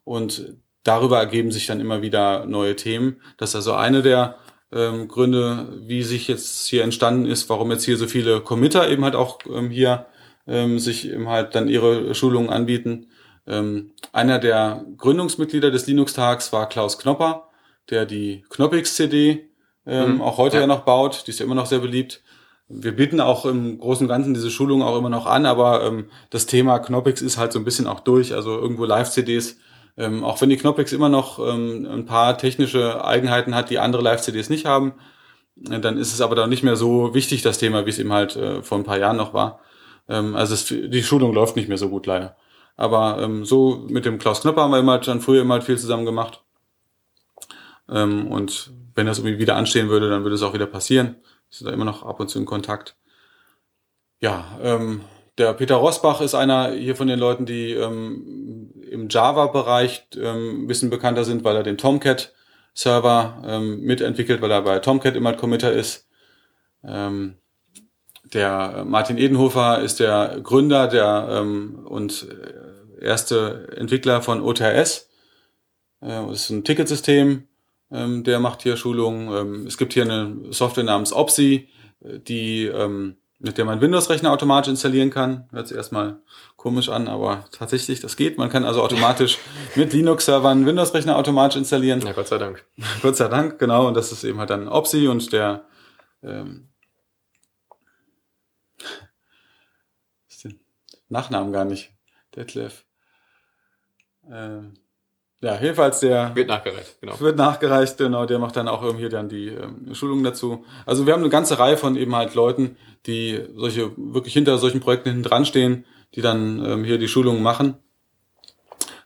[SPEAKER 2] Und darüber ergeben sich dann immer wieder neue Themen. Das ist also eine der ähm, Gründe, wie sich jetzt hier entstanden ist, warum jetzt hier so viele Committer eben halt auch ähm, hier ähm, sich eben halt dann ihre Schulungen anbieten. Ähm, einer der Gründungsmitglieder des Linux-Tags war Klaus Knopper, der die Knoppix-CD ähm, mhm. auch heute ja. ja noch baut. Die ist ja immer noch sehr beliebt wir bieten auch im Großen und Ganzen diese Schulung auch immer noch an, aber ähm, das Thema Knoppix ist halt so ein bisschen auch durch. Also irgendwo Live-CDs, ähm, auch wenn die Knoppix immer noch ähm, ein paar technische Eigenheiten hat, die andere Live-CDs nicht haben, äh, dann ist es aber dann nicht mehr so wichtig, das Thema, wie es eben halt äh, vor ein paar Jahren noch war. Ähm, also es, die Schulung läuft nicht mehr so gut leider. Aber ähm, so mit dem Klaus Knopper haben wir immer dann früher immer halt viel zusammen gemacht. Ähm, und wenn das irgendwie wieder anstehen würde, dann würde es auch wieder passieren sind da immer noch ab und zu in Kontakt. Ja, ähm, der Peter Rosbach ist einer hier von den Leuten, die ähm, im Java-Bereich ähm, ein bisschen bekannter sind, weil er den Tomcat-Server ähm, mitentwickelt, weil er bei Tomcat immer Committer ist. Ähm, der Martin Edenhofer ist der Gründer der ähm, und äh, erste Entwickler von OTRS. Äh, das ist ein Ticketsystem, ähm, der macht hier Schulungen. Ähm, es gibt hier eine Software namens OPSI, die ähm, mit der man Windows-Rechner automatisch installieren kann. Hört sich erstmal komisch an, aber tatsächlich, das geht. Man kann also automatisch mit Linux-Servern Windows-Rechner automatisch installieren.
[SPEAKER 1] Ja, Gott sei Dank.
[SPEAKER 2] Gott sei Dank, genau. Und das ist eben halt dann OPSI und der ähm, Nachnamen gar nicht. Detlef. Ähm, ja, jedenfalls der.
[SPEAKER 1] Wird nachgereicht,
[SPEAKER 2] genau. Wird nachgereicht, genau. Der macht dann auch irgendwie dann die ähm, Schulung dazu. Also wir haben eine ganze Reihe von eben halt Leuten, die solche, wirklich hinter solchen Projekten hinten dran stehen, die dann ähm, hier die Schulungen machen.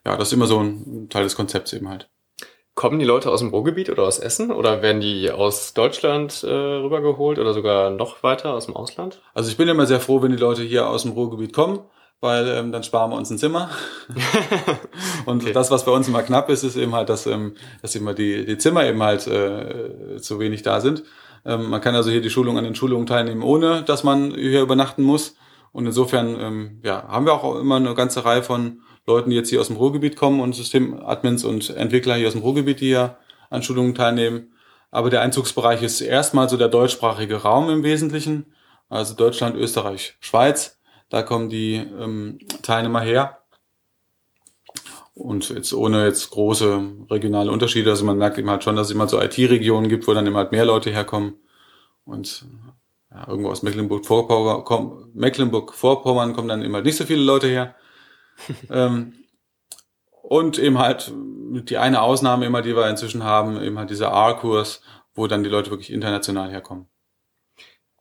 [SPEAKER 2] Ja, das ist immer so ein Teil des Konzepts eben halt.
[SPEAKER 1] Kommen die Leute aus dem Ruhrgebiet oder aus Essen oder werden die aus Deutschland äh, rübergeholt oder sogar noch weiter aus dem Ausland?
[SPEAKER 2] Also ich bin immer sehr froh, wenn die Leute hier aus dem Ruhrgebiet kommen weil ähm, dann sparen wir uns ein Zimmer. und okay. das, was bei uns immer knapp ist, ist eben halt, dass, ähm, dass immer die, die Zimmer eben halt äh, zu wenig da sind. Ähm, man kann also hier die Schulung an den Schulungen teilnehmen, ohne dass man hier übernachten muss. Und insofern ähm, ja, haben wir auch immer eine ganze Reihe von Leuten, die jetzt hier aus dem Ruhrgebiet kommen und Systemadmins und Entwickler hier aus dem Ruhrgebiet, die hier an Schulungen teilnehmen. Aber der Einzugsbereich ist erstmal so der deutschsprachige Raum im Wesentlichen. Also Deutschland, Österreich, Schweiz. Da kommen die ähm, Teilnehmer her. Und jetzt ohne jetzt große regionale Unterschiede, also man merkt eben halt schon, dass es immer so IT-Regionen gibt, wo dann immer halt mehr Leute herkommen. Und ja, irgendwo aus Mecklenburg-Vorpommern kommen, Mecklenburg-Vorpommern kommen dann immer halt nicht so viele Leute her. ähm, und eben halt die eine Ausnahme immer, die wir inzwischen haben, eben halt dieser R-Kurs, wo dann die Leute wirklich international herkommen.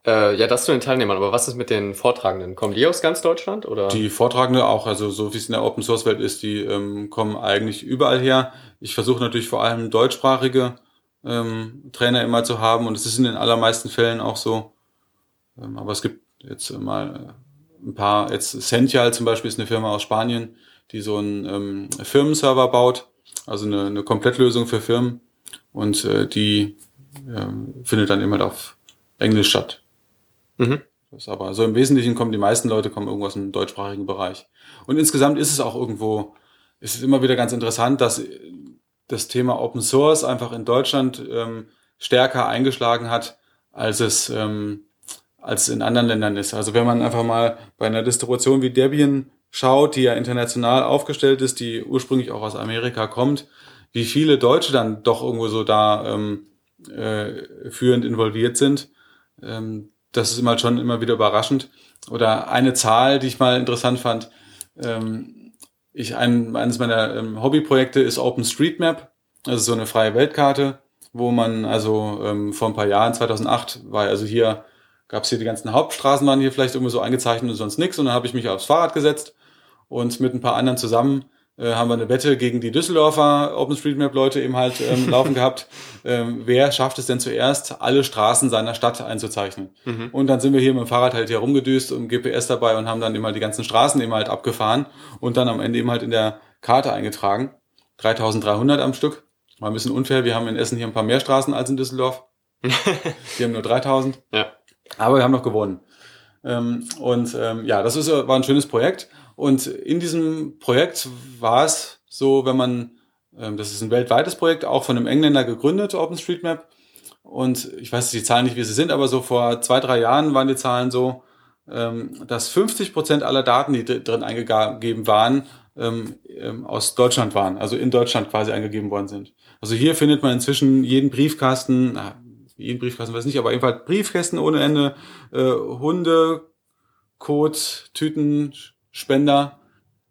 [SPEAKER 1] Äh, ja, das zu den Teilnehmern, aber was ist mit den Vortragenden? Kommen die aus ganz Deutschland oder?
[SPEAKER 2] Die Vortragende auch, also so wie es in der Open Source Welt ist, die ähm, kommen eigentlich überall her. Ich versuche natürlich vor allem deutschsprachige ähm, Trainer immer zu haben und es ist in den allermeisten Fällen auch so. Ähm, aber es gibt jetzt mal ein paar, jetzt Sential zum Beispiel ist eine Firma aus Spanien, die so einen ähm, Firmenserver baut, also eine, eine Komplettlösung für Firmen und äh, die äh, findet dann immer auf Englisch statt. Mhm. Das aber, also im Wesentlichen kommen die meisten Leute kommen irgendwo aus dem deutschsprachigen Bereich. Und insgesamt ist es auch irgendwo, ist es immer wieder ganz interessant, dass das Thema Open Source einfach in Deutschland ähm, stärker eingeschlagen hat, als es ähm, als in anderen Ländern ist. Also wenn man einfach mal bei einer Distribution wie Debian schaut, die ja international aufgestellt ist, die ursprünglich auch aus Amerika kommt, wie viele Deutsche dann doch irgendwo so da ähm, äh, führend involviert sind, ähm, das ist immer schon immer wieder überraschend. Oder eine Zahl, die ich mal interessant fand, ähm, ich ein, eines meiner ähm, Hobbyprojekte ist OpenStreetMap, also so eine freie Weltkarte, wo man also ähm, vor ein paar Jahren, 2008, war also hier, gab es hier die ganzen Hauptstraßen, waren hier vielleicht irgendwie so eingezeichnet und sonst nichts. Und dann habe ich mich aufs Fahrrad gesetzt und mit ein paar anderen zusammen äh, haben wir eine Wette gegen die Düsseldorfer OpenStreetMap-Leute eben halt ähm, laufen gehabt. Ähm, wer schafft es denn zuerst, alle Straßen seiner Stadt einzuzeichnen? Mhm. Und dann sind wir hier mit dem Fahrrad halt hier rumgedüst und GPS dabei und haben dann immer die ganzen Straßen eben halt abgefahren und dann am Ende eben halt in der Karte eingetragen. 3300 am Stück. War ein bisschen unfair. Wir haben in Essen hier ein paar mehr Straßen als in Düsseldorf. wir haben nur 3000. Ja. Aber wir haben noch gewonnen. Ähm, und ähm, ja, das ist, war ein schönes Projekt. Und in diesem Projekt war es so, wenn man, ähm, das ist ein weltweites Projekt, auch von einem Engländer gegründet, OpenStreetMap. Und ich weiß die Zahlen nicht, wie sie sind, aber so vor zwei, drei Jahren waren die Zahlen so, ähm, dass 50 Prozent aller Daten, die drin eingegeben waren, ähm, aus Deutschland waren, also in Deutschland quasi eingegeben worden sind. Also hier findet man inzwischen jeden Briefkasten, jeden Briefkasten weiß nicht, aber jedenfalls Briefkästen ohne Ende, äh, Hunde, Kot, Tüten, Spender,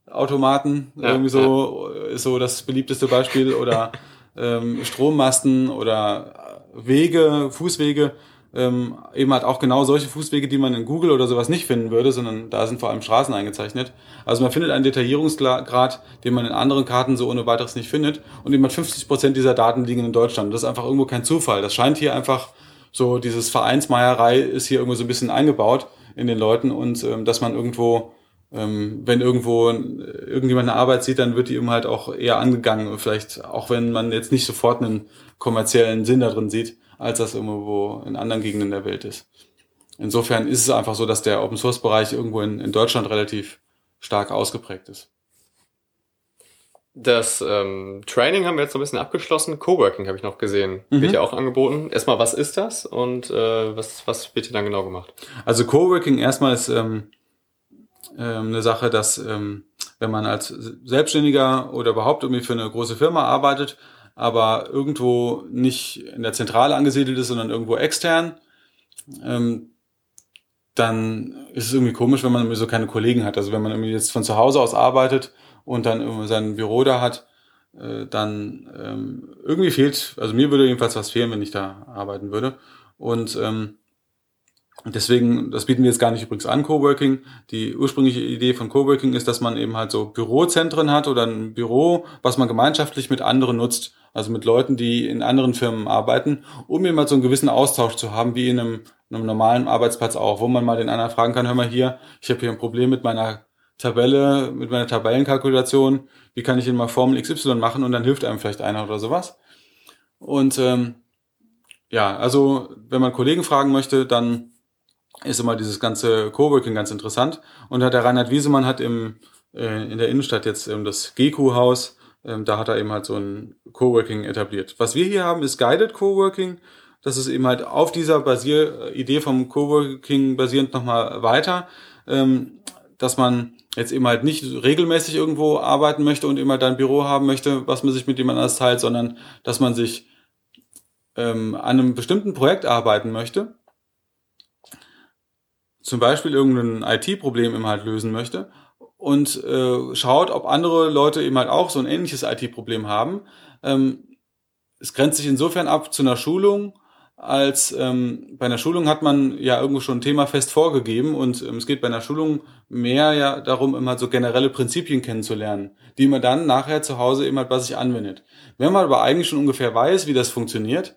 [SPEAKER 2] Automaten, ja, irgendwie so, ja. ist so das beliebteste Beispiel oder ähm, Strommasten oder Wege, Fußwege, ähm, eben halt auch genau solche Fußwege, die man in Google oder sowas nicht finden würde, sondern da sind vor allem Straßen eingezeichnet. Also man findet einen Detaillierungsgrad, den man in anderen Karten so ohne weiteres nicht findet. Und eben halt 50 Prozent dieser Daten liegen in Deutschland. Das ist einfach irgendwo kein Zufall. Das scheint hier einfach so, dieses Vereinsmeierei ist hier irgendwo so ein bisschen eingebaut in den Leuten und ähm, dass man irgendwo ähm, wenn irgendwo irgendjemand eine Arbeit sieht, dann wird die eben halt auch eher angegangen, vielleicht auch wenn man jetzt nicht sofort einen kommerziellen Sinn darin sieht, als das irgendwo in anderen Gegenden der Welt ist. insofern ist es einfach so, dass der Open Source Bereich irgendwo in, in Deutschland relativ stark ausgeprägt ist.
[SPEAKER 1] Das ähm, Training haben wir jetzt so ein bisschen abgeschlossen. Coworking habe ich noch gesehen. Mhm. Wird ja auch angeboten. Erstmal, was ist das und äh, was, was wird hier dann genau gemacht?
[SPEAKER 2] Also Coworking erstmal ist ähm, ähm, eine Sache, dass ähm, wenn man als Selbstständiger oder überhaupt irgendwie für eine große Firma arbeitet, aber irgendwo nicht in der Zentrale angesiedelt ist, sondern irgendwo extern, ähm, dann ist es irgendwie komisch, wenn man so keine Kollegen hat. Also wenn man irgendwie jetzt von zu Hause aus arbeitet und dann irgendwie sein Büro da hat, äh, dann ähm, irgendwie fehlt, also mir würde jedenfalls was fehlen, wenn ich da arbeiten würde. Und ähm, deswegen, das bieten wir jetzt gar nicht übrigens an, Coworking. Die ursprüngliche Idee von Coworking ist, dass man eben halt so Bürozentren hat oder ein Büro, was man gemeinschaftlich mit anderen nutzt also mit Leuten, die in anderen Firmen arbeiten, um immer so einen gewissen Austausch zu haben, wie in einem, einem normalen Arbeitsplatz auch, wo man mal den anderen fragen kann, hör mal hier, ich habe hier ein Problem mit meiner Tabelle, mit meiner Tabellenkalkulation, wie kann ich denn mal Formel XY machen und dann hilft einem vielleicht einer oder sowas. Und ähm, ja, also wenn man Kollegen fragen möchte, dann ist immer dieses ganze Coworking ganz interessant. Und der Reinhard Wiesemann hat im, äh, in der Innenstadt jetzt ähm, das GQ-Haus, ähm, da hat er eben halt so ein Coworking etabliert. Was wir hier haben, ist Guided Coworking. Das ist eben halt auf dieser Basier Idee vom Coworking basierend nochmal weiter, ähm, dass man jetzt eben halt nicht regelmäßig irgendwo arbeiten möchte und immer halt ein Büro haben möchte, was man sich mit jemand anders teilt, sondern dass man sich ähm, an einem bestimmten Projekt arbeiten möchte, zum Beispiel irgendein IT-Problem eben halt lösen möchte und äh, schaut, ob andere Leute eben halt auch so ein ähnliches IT-Problem haben. Ähm, es grenzt sich insofern ab zu einer Schulung, als ähm, bei einer Schulung hat man ja irgendwo schon ein Thema fest vorgegeben und ähm, es geht bei einer Schulung mehr ja darum, immer so generelle Prinzipien kennenzulernen, die man dann nachher zu Hause eben halt bei sich anwendet. Wenn man aber eigentlich schon ungefähr weiß, wie das funktioniert,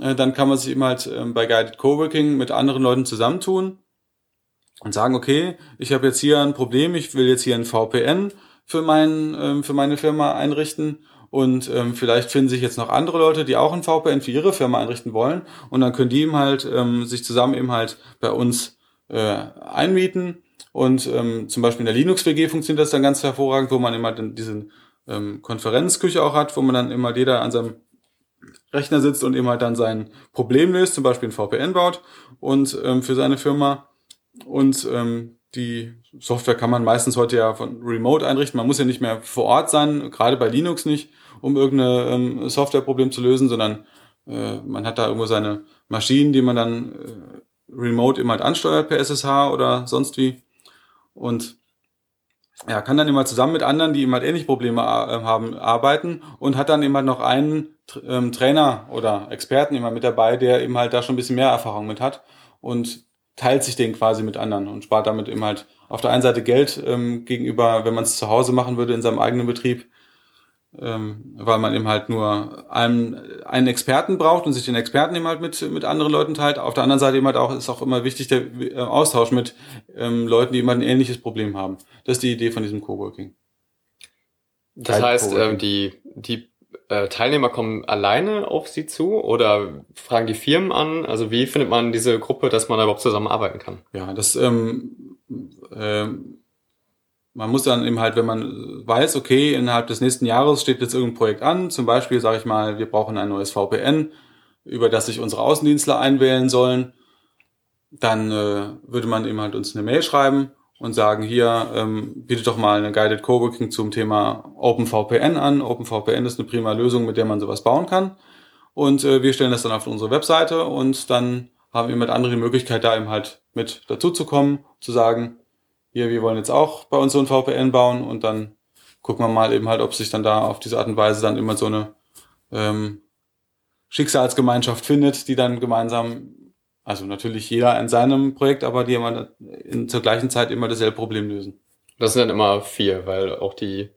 [SPEAKER 2] äh, dann kann man sich eben halt äh, bei Guided Coworking mit anderen Leuten zusammentun und sagen, okay, ich habe jetzt hier ein Problem, ich will jetzt hier ein VPN für, mein, ähm, für meine Firma einrichten und ähm, vielleicht finden sich jetzt noch andere Leute, die auch ein VPN für ihre Firma einrichten wollen und dann können die eben halt ähm, sich zusammen eben halt bei uns äh, einmieten und ähm, zum Beispiel in der Linux-WG funktioniert das dann ganz hervorragend, wo man immer halt diese ähm, Konferenzküche auch hat, wo man dann immer jeder an seinem Rechner sitzt und eben halt dann sein Problem löst, zum Beispiel ein VPN baut und ähm, für seine Firma und ähm, die Software kann man meistens heute ja von Remote einrichten. Man muss ja nicht mehr vor Ort sein, gerade bei Linux nicht, um irgendein ähm, Softwareproblem zu lösen, sondern äh, man hat da irgendwo seine Maschinen, die man dann äh, remote immer halt ansteuert per SSH oder sonst wie. Und ja, kann dann immer zusammen mit anderen, die eben halt ähnliche Probleme äh, haben, arbeiten und hat dann eben halt noch einen ähm, Trainer oder Experten immer mit dabei, der eben halt da schon ein bisschen mehr Erfahrung mit hat. Und teilt sich den quasi mit anderen und spart damit eben halt auf der einen Seite Geld ähm, gegenüber, wenn man es zu Hause machen würde in seinem eigenen Betrieb, ähm, weil man eben halt nur einen, einen Experten braucht und sich den Experten eben halt mit, mit anderen Leuten teilt. Auf der anderen Seite eben halt auch, ist auch immer wichtig der äh, Austausch mit ähm, Leuten, die eben halt ein ähnliches Problem haben. Das ist die Idee von diesem Coworking.
[SPEAKER 1] Das heißt, ähm, die, die äh, Teilnehmer kommen alleine auf sie zu oder fragen die Firmen an? Also wie findet man diese Gruppe, dass man da überhaupt zusammenarbeiten kann?
[SPEAKER 2] Ja, das ähm, äh, man muss dann eben halt, wenn man weiß, okay, innerhalb des nächsten Jahres steht jetzt irgendein Projekt an, zum Beispiel sage ich mal, wir brauchen ein neues VPN, über das sich unsere Außendienstler einwählen sollen, dann äh, würde man eben halt uns eine Mail schreiben und sagen, hier, ähm, bietet doch mal eine Guided Coworking zum Thema OpenVPN an. OpenVPN ist eine prima Lösung, mit der man sowas bauen kann. Und äh, wir stellen das dann auf unsere Webseite und dann haben wir mit anderen die Möglichkeit, da eben halt mit dazu zu kommen, zu sagen, hier, wir wollen jetzt auch bei uns so ein VPN bauen und dann gucken wir mal eben halt, ob sich dann da auf diese Art und Weise dann immer so eine ähm, Schicksalsgemeinschaft findet, die dann gemeinsam also natürlich jeder in seinem Projekt, aber die immer in, zur gleichen Zeit immer dasselbe Problem lösen.
[SPEAKER 1] Das sind dann immer vier, weil auch die,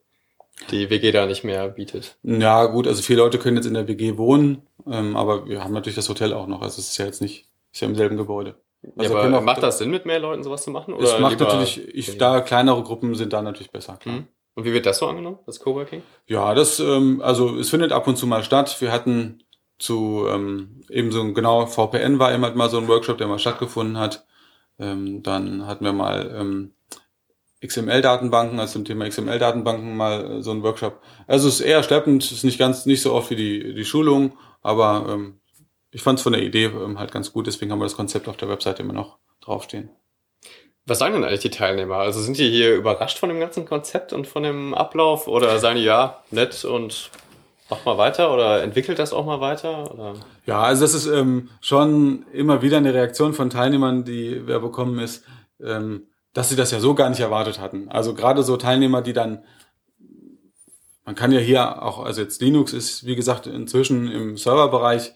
[SPEAKER 1] die WG da nicht mehr bietet.
[SPEAKER 2] Ja, gut, also vier Leute können jetzt in der WG wohnen, ähm, aber wir haben natürlich das Hotel auch noch. Also es ist ja jetzt nicht, ist ja im selben Gebäude.
[SPEAKER 1] Also ja, aber macht das Sinn, mit mehr Leuten sowas zu machen?
[SPEAKER 2] Oder es macht natürlich, ich, da kleinere Gruppen sind da natürlich besser, klar. Mhm.
[SPEAKER 1] Und wie wird das so angenommen, das Coworking?
[SPEAKER 2] Ja, das, ähm, also es findet ab und zu mal statt. Wir hatten zu ähm, eben so genau VPN war eben halt mal so ein Workshop, der mal stattgefunden hat. Ähm, dann hatten wir mal ähm, XML-Datenbanken, also zum Thema XML-Datenbanken mal äh, so ein Workshop. Also es ist eher schleppend, ist nicht ganz nicht so oft wie die, die Schulung, aber ähm, ich fand es von der Idee ähm, halt ganz gut, deswegen haben wir das Konzept auf der Webseite immer noch draufstehen.
[SPEAKER 1] Was sagen denn eigentlich die Teilnehmer? Also sind die hier überrascht von dem ganzen Konzept und von dem Ablauf oder sagen die ja, nett und mach mal weiter oder entwickelt das auch mal weiter? Oder?
[SPEAKER 2] Ja, also das ist ähm, schon immer wieder eine Reaktion von Teilnehmern, die wir bekommen, ist, ähm, dass sie das ja so gar nicht erwartet hatten. Also gerade so Teilnehmer, die dann, man kann ja hier auch, also jetzt Linux ist, wie gesagt, inzwischen im Serverbereich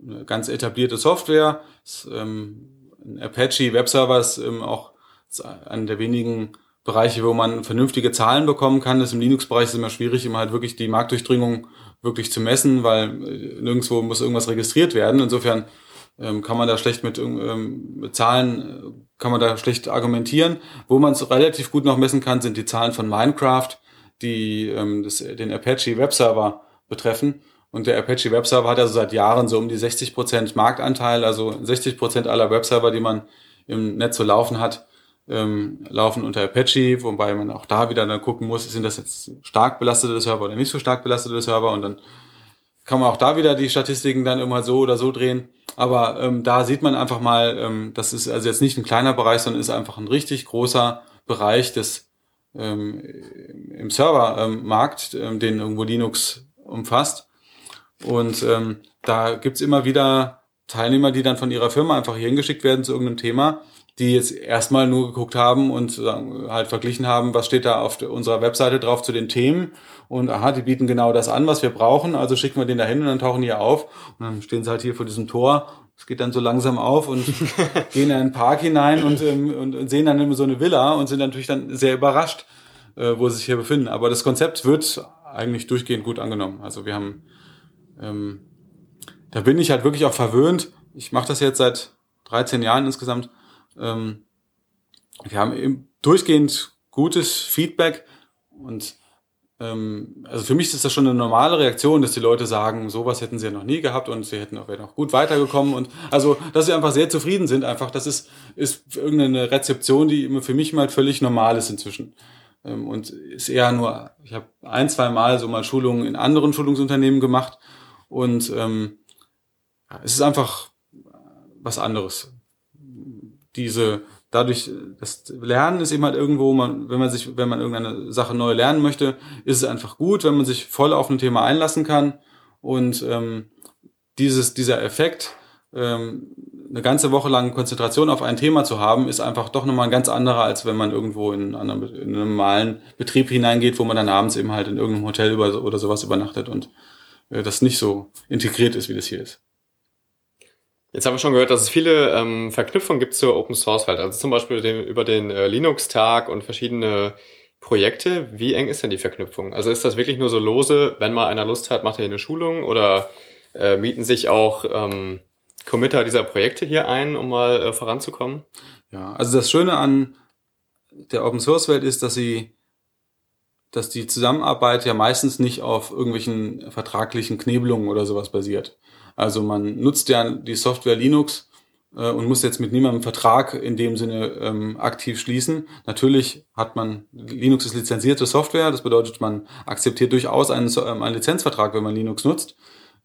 [SPEAKER 2] eine ganz etablierte Software. Ist, ähm, Apache Webserver ist ähm, auch einer der wenigen Bereiche, wo man vernünftige Zahlen bekommen kann. Das im Linux-Bereich ist immer schwierig, immer halt wirklich die Marktdurchdringung wirklich zu messen, weil äh, nirgendwo muss irgendwas registriert werden. Insofern ähm, kann man da schlecht mit, ähm, mit Zahlen, äh, kann man da schlecht argumentieren. Wo man es relativ gut noch messen kann, sind die Zahlen von Minecraft, die ähm, das, den Apache Webserver betreffen. Und der Apache Webserver hat also seit Jahren so um die 60 Prozent Marktanteil, also 60 Prozent aller Webserver, die man im Netz so laufen hat, ähm, laufen unter Apache, wobei man auch da wieder dann gucken muss, sind das jetzt stark belastete Server oder nicht so stark belastete Server und dann kann man auch da wieder die Statistiken dann immer so oder so drehen. Aber ähm, da sieht man einfach mal, ähm, das ist also jetzt nicht ein kleiner Bereich, sondern ist einfach ein richtig großer Bereich des ähm, im Servermarkt, ähm, den irgendwo Linux umfasst. Und ähm, da gibt's immer wieder Teilnehmer, die dann von ihrer Firma einfach hier hingeschickt werden zu irgendeinem Thema die jetzt erstmal nur geguckt haben und halt verglichen haben, was steht da auf unserer Webseite drauf zu den Themen und aha, die bieten genau das an, was wir brauchen, also schicken wir den dahin und dann tauchen die auf und dann stehen sie halt hier vor diesem Tor, es geht dann so langsam auf und gehen in einen Park hinein und, ähm, und sehen dann immer so eine Villa und sind natürlich dann sehr überrascht, äh, wo sie sich hier befinden. Aber das Konzept wird eigentlich durchgehend gut angenommen. Also wir haben, ähm, da bin ich halt wirklich auch verwöhnt. Ich mache das jetzt seit 13 Jahren insgesamt ähm, wir haben eben durchgehend gutes Feedback und ähm, also für mich ist das schon eine normale Reaktion, dass die Leute sagen, sowas hätten sie ja noch nie gehabt und sie hätten auch, wären auch gut weitergekommen und also, dass sie einfach sehr zufrieden sind, einfach, das ist, ist irgendeine Rezeption, die für mich mal völlig normal ist inzwischen. Ähm, und ist eher nur, ich habe ein, zwei Mal so mal Schulungen in anderen Schulungsunternehmen gemacht und ähm, es ist einfach was anderes diese dadurch das Lernen ist eben halt irgendwo man wenn man sich wenn man irgendeine Sache neu lernen möchte ist es einfach gut wenn man sich voll auf ein Thema einlassen kann. Und ähm, dieses dieser Effekt ähm, eine ganze Woche lang Konzentration auf ein Thema zu haben ist einfach doch nochmal ein ganz anderer als wenn man irgendwo in, in einen normalen Betrieb hineingeht wo man dann abends eben halt in irgendeinem Hotel über, oder sowas übernachtet und äh, das nicht so integriert ist wie das hier ist
[SPEAKER 1] Jetzt haben wir schon gehört, dass es viele ähm, Verknüpfungen gibt zur Open Source Welt. Also zum Beispiel den, über den äh, Linux-Tag und verschiedene Projekte. Wie eng ist denn die Verknüpfung? Also ist das wirklich nur so lose, wenn mal einer Lust hat, macht er hier eine Schulung oder äh, mieten sich auch ähm, Committer dieser Projekte hier ein, um mal äh, voranzukommen?
[SPEAKER 2] Ja, also das Schöne an der Open Source Welt ist, dass sie dass die Zusammenarbeit ja meistens nicht auf irgendwelchen vertraglichen Knebelungen oder sowas basiert. Also man nutzt ja die Software Linux äh, und muss jetzt mit niemandem Vertrag in dem Sinne ähm, aktiv schließen. Natürlich hat man, Linux ist lizenzierte Software, das bedeutet, man akzeptiert durchaus einen, ähm, einen Lizenzvertrag, wenn man Linux nutzt.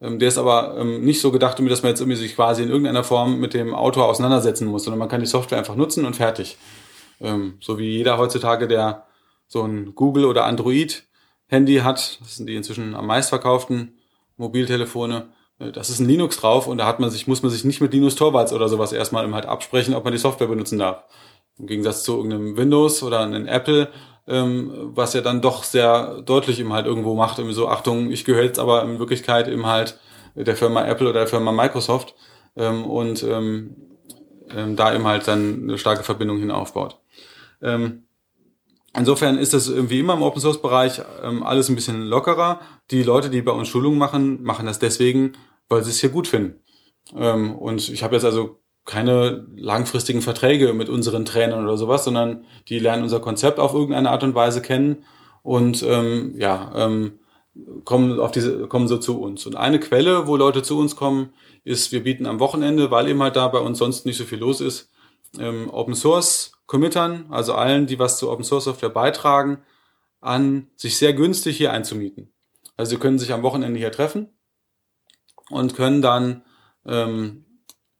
[SPEAKER 2] Ähm, der ist aber ähm, nicht so gedacht, dass man jetzt irgendwie sich quasi in irgendeiner Form mit dem Autor auseinandersetzen muss, sondern man kann die Software einfach nutzen und fertig. Ähm, so wie jeder heutzutage, der so ein Google oder Android Handy hat, das sind die inzwischen am meistverkauften Mobiltelefone, das ist ein Linux drauf und da hat man sich, muss man sich nicht mit Linus Torvalds oder sowas erstmal halt absprechen, ob man die Software benutzen darf. Im Gegensatz zu irgendeinem Windows oder einem Apple, ähm, was ja dann doch sehr deutlich eben halt irgendwo macht, irgendwie so, Achtung, ich gehöre jetzt aber in Wirklichkeit eben halt der Firma Apple oder der Firma Microsoft ähm, und ähm, ähm, da eben halt dann eine starke Verbindung hin aufbaut. Ähm, Insofern ist das irgendwie immer im Open Source Bereich ähm, alles ein bisschen lockerer. Die Leute, die bei uns Schulungen machen, machen das deswegen, weil sie es hier gut finden. Ähm, und ich habe jetzt also keine langfristigen Verträge mit unseren Trainern oder sowas, sondern die lernen unser Konzept auf irgendeine Art und Weise kennen und ähm, ja, ähm, kommen auf diese, kommen so zu uns. Und eine Quelle, wo Leute zu uns kommen, ist, wir bieten am Wochenende, weil eben halt da bei uns sonst nicht so viel los ist, ähm, Open Source Committern, also allen, die was zu Open Source Software beitragen, an, sich sehr günstig hier einzumieten. Also sie können sich am Wochenende hier treffen und können dann ähm,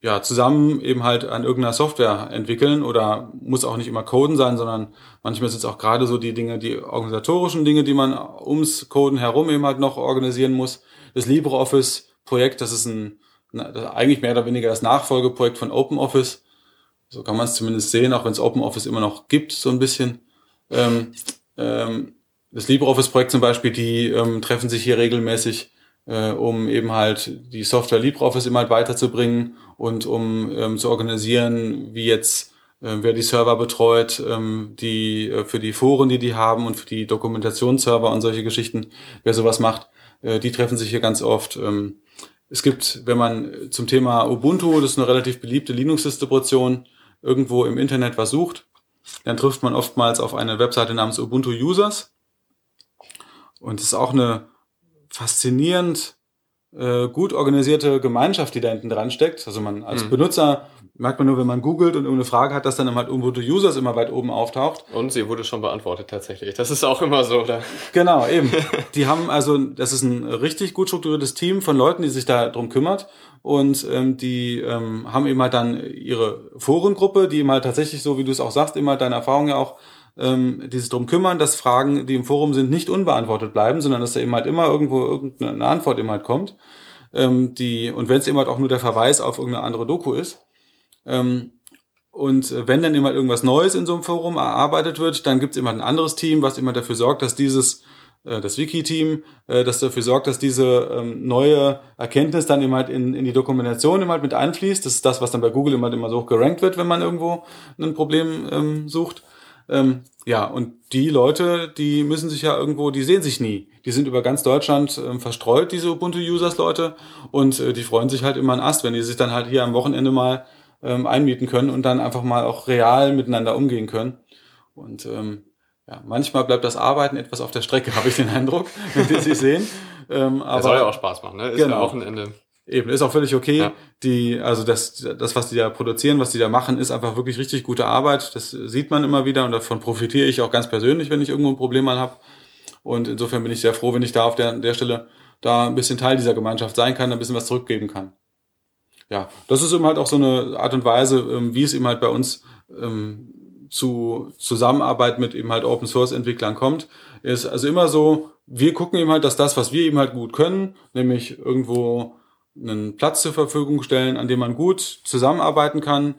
[SPEAKER 2] ja, zusammen eben halt an irgendeiner Software entwickeln oder muss auch nicht immer Coden sein, sondern manchmal sind es auch gerade so die Dinge, die organisatorischen Dinge, die man ums Coden herum eben halt noch organisieren muss. Das LibreOffice-Projekt, das ist ein, eigentlich mehr oder weniger das Nachfolgeprojekt von OpenOffice. So kann man es zumindest sehen, auch wenn es OpenOffice immer noch gibt, so ein bisschen. Ähm, ähm, das LibreOffice-Projekt zum Beispiel, die ähm, treffen sich hier regelmäßig äh, um eben halt die Software LibreOffice immer halt weiterzubringen und um ähm, zu organisieren, wie jetzt äh, wer die Server betreut, ähm, die äh, für die Foren, die die haben und für die Dokumentationsserver und solche Geschichten, wer sowas macht, äh, die treffen sich hier ganz oft. Ähm, es gibt, wenn man zum Thema Ubuntu, das ist eine relativ beliebte Linux-Distribution, irgendwo im Internet was sucht, dann trifft man oftmals auf eine Webseite namens Ubuntu Users. Und es ist auch eine faszinierend äh, gut organisierte Gemeinschaft, die da hinten dran steckt. Also man als mhm. Benutzer merkt man nur, wenn man googelt und irgendeine Frage hat, dass dann halt Ubuntu Users immer weit oben auftaucht.
[SPEAKER 1] Und sie wurde schon beantwortet tatsächlich. Das ist auch immer so, oder?
[SPEAKER 2] Genau, eben. Die haben also, das ist ein richtig gut strukturiertes Team von Leuten, die sich da drum kümmert. Und ähm, die ähm, haben eben halt dann ihre Forengruppe, die eben halt tatsächlich so, wie du es auch sagst, immer halt deine Erfahrung ja auch ähm, dieses drum kümmern, dass Fragen, die im Forum sind, nicht unbeantwortet bleiben, sondern dass da eben halt immer irgendwo irgendeine Antwort eben halt kommt. Ähm, die, und wenn es eben halt auch nur der Verweis auf irgendeine andere Doku ist. Ähm, und wenn dann immer halt irgendwas Neues in so einem Forum erarbeitet wird, dann gibt es immer ein anderes Team, was immer dafür sorgt, dass dieses, äh, das Wiki-Team, äh, das dafür sorgt, dass diese ähm, neue Erkenntnis dann immer halt in, in die Dokumentation immer halt mit einfließt. Das ist das, was dann bei Google immer, halt immer so hoch gerankt wird, wenn man irgendwo ein Problem ähm, sucht. Ähm, ja, und die Leute, die müssen sich ja irgendwo, die sehen sich nie. Die sind über ganz Deutschland ähm, verstreut, diese Ubuntu-Users-Leute, und äh, die freuen sich halt immer ein Ast, wenn die sich dann halt hier am Wochenende mal ähm, einmieten können und dann einfach mal auch real miteinander umgehen können. Und ähm, ja, manchmal bleibt das Arbeiten etwas auf der Strecke, habe ich den Eindruck, wenn die sich sehen.
[SPEAKER 1] Ähm, aber, das soll ja auch Spaß machen, ne? Ist genau. ja auch ein Ende.
[SPEAKER 2] Eben, ist auch völlig okay. Ja. Die, also das, das, was die da produzieren, was die da machen, ist einfach wirklich richtig gute Arbeit. Das sieht man immer wieder und davon profitiere ich auch ganz persönlich, wenn ich irgendwo ein Problem mal habe. Und insofern bin ich sehr froh, wenn ich da auf der, der Stelle da ein bisschen Teil dieser Gemeinschaft sein kann, ein bisschen was zurückgeben kann. Ja, das ist eben halt auch so eine Art und Weise, ähm, wie es eben halt bei uns ähm, zu Zusammenarbeit mit eben halt Open Source Entwicklern kommt. Ist also immer so, wir gucken eben halt, dass das, was wir eben halt gut können, nämlich irgendwo einen Platz zur Verfügung stellen, an dem man gut zusammenarbeiten kann,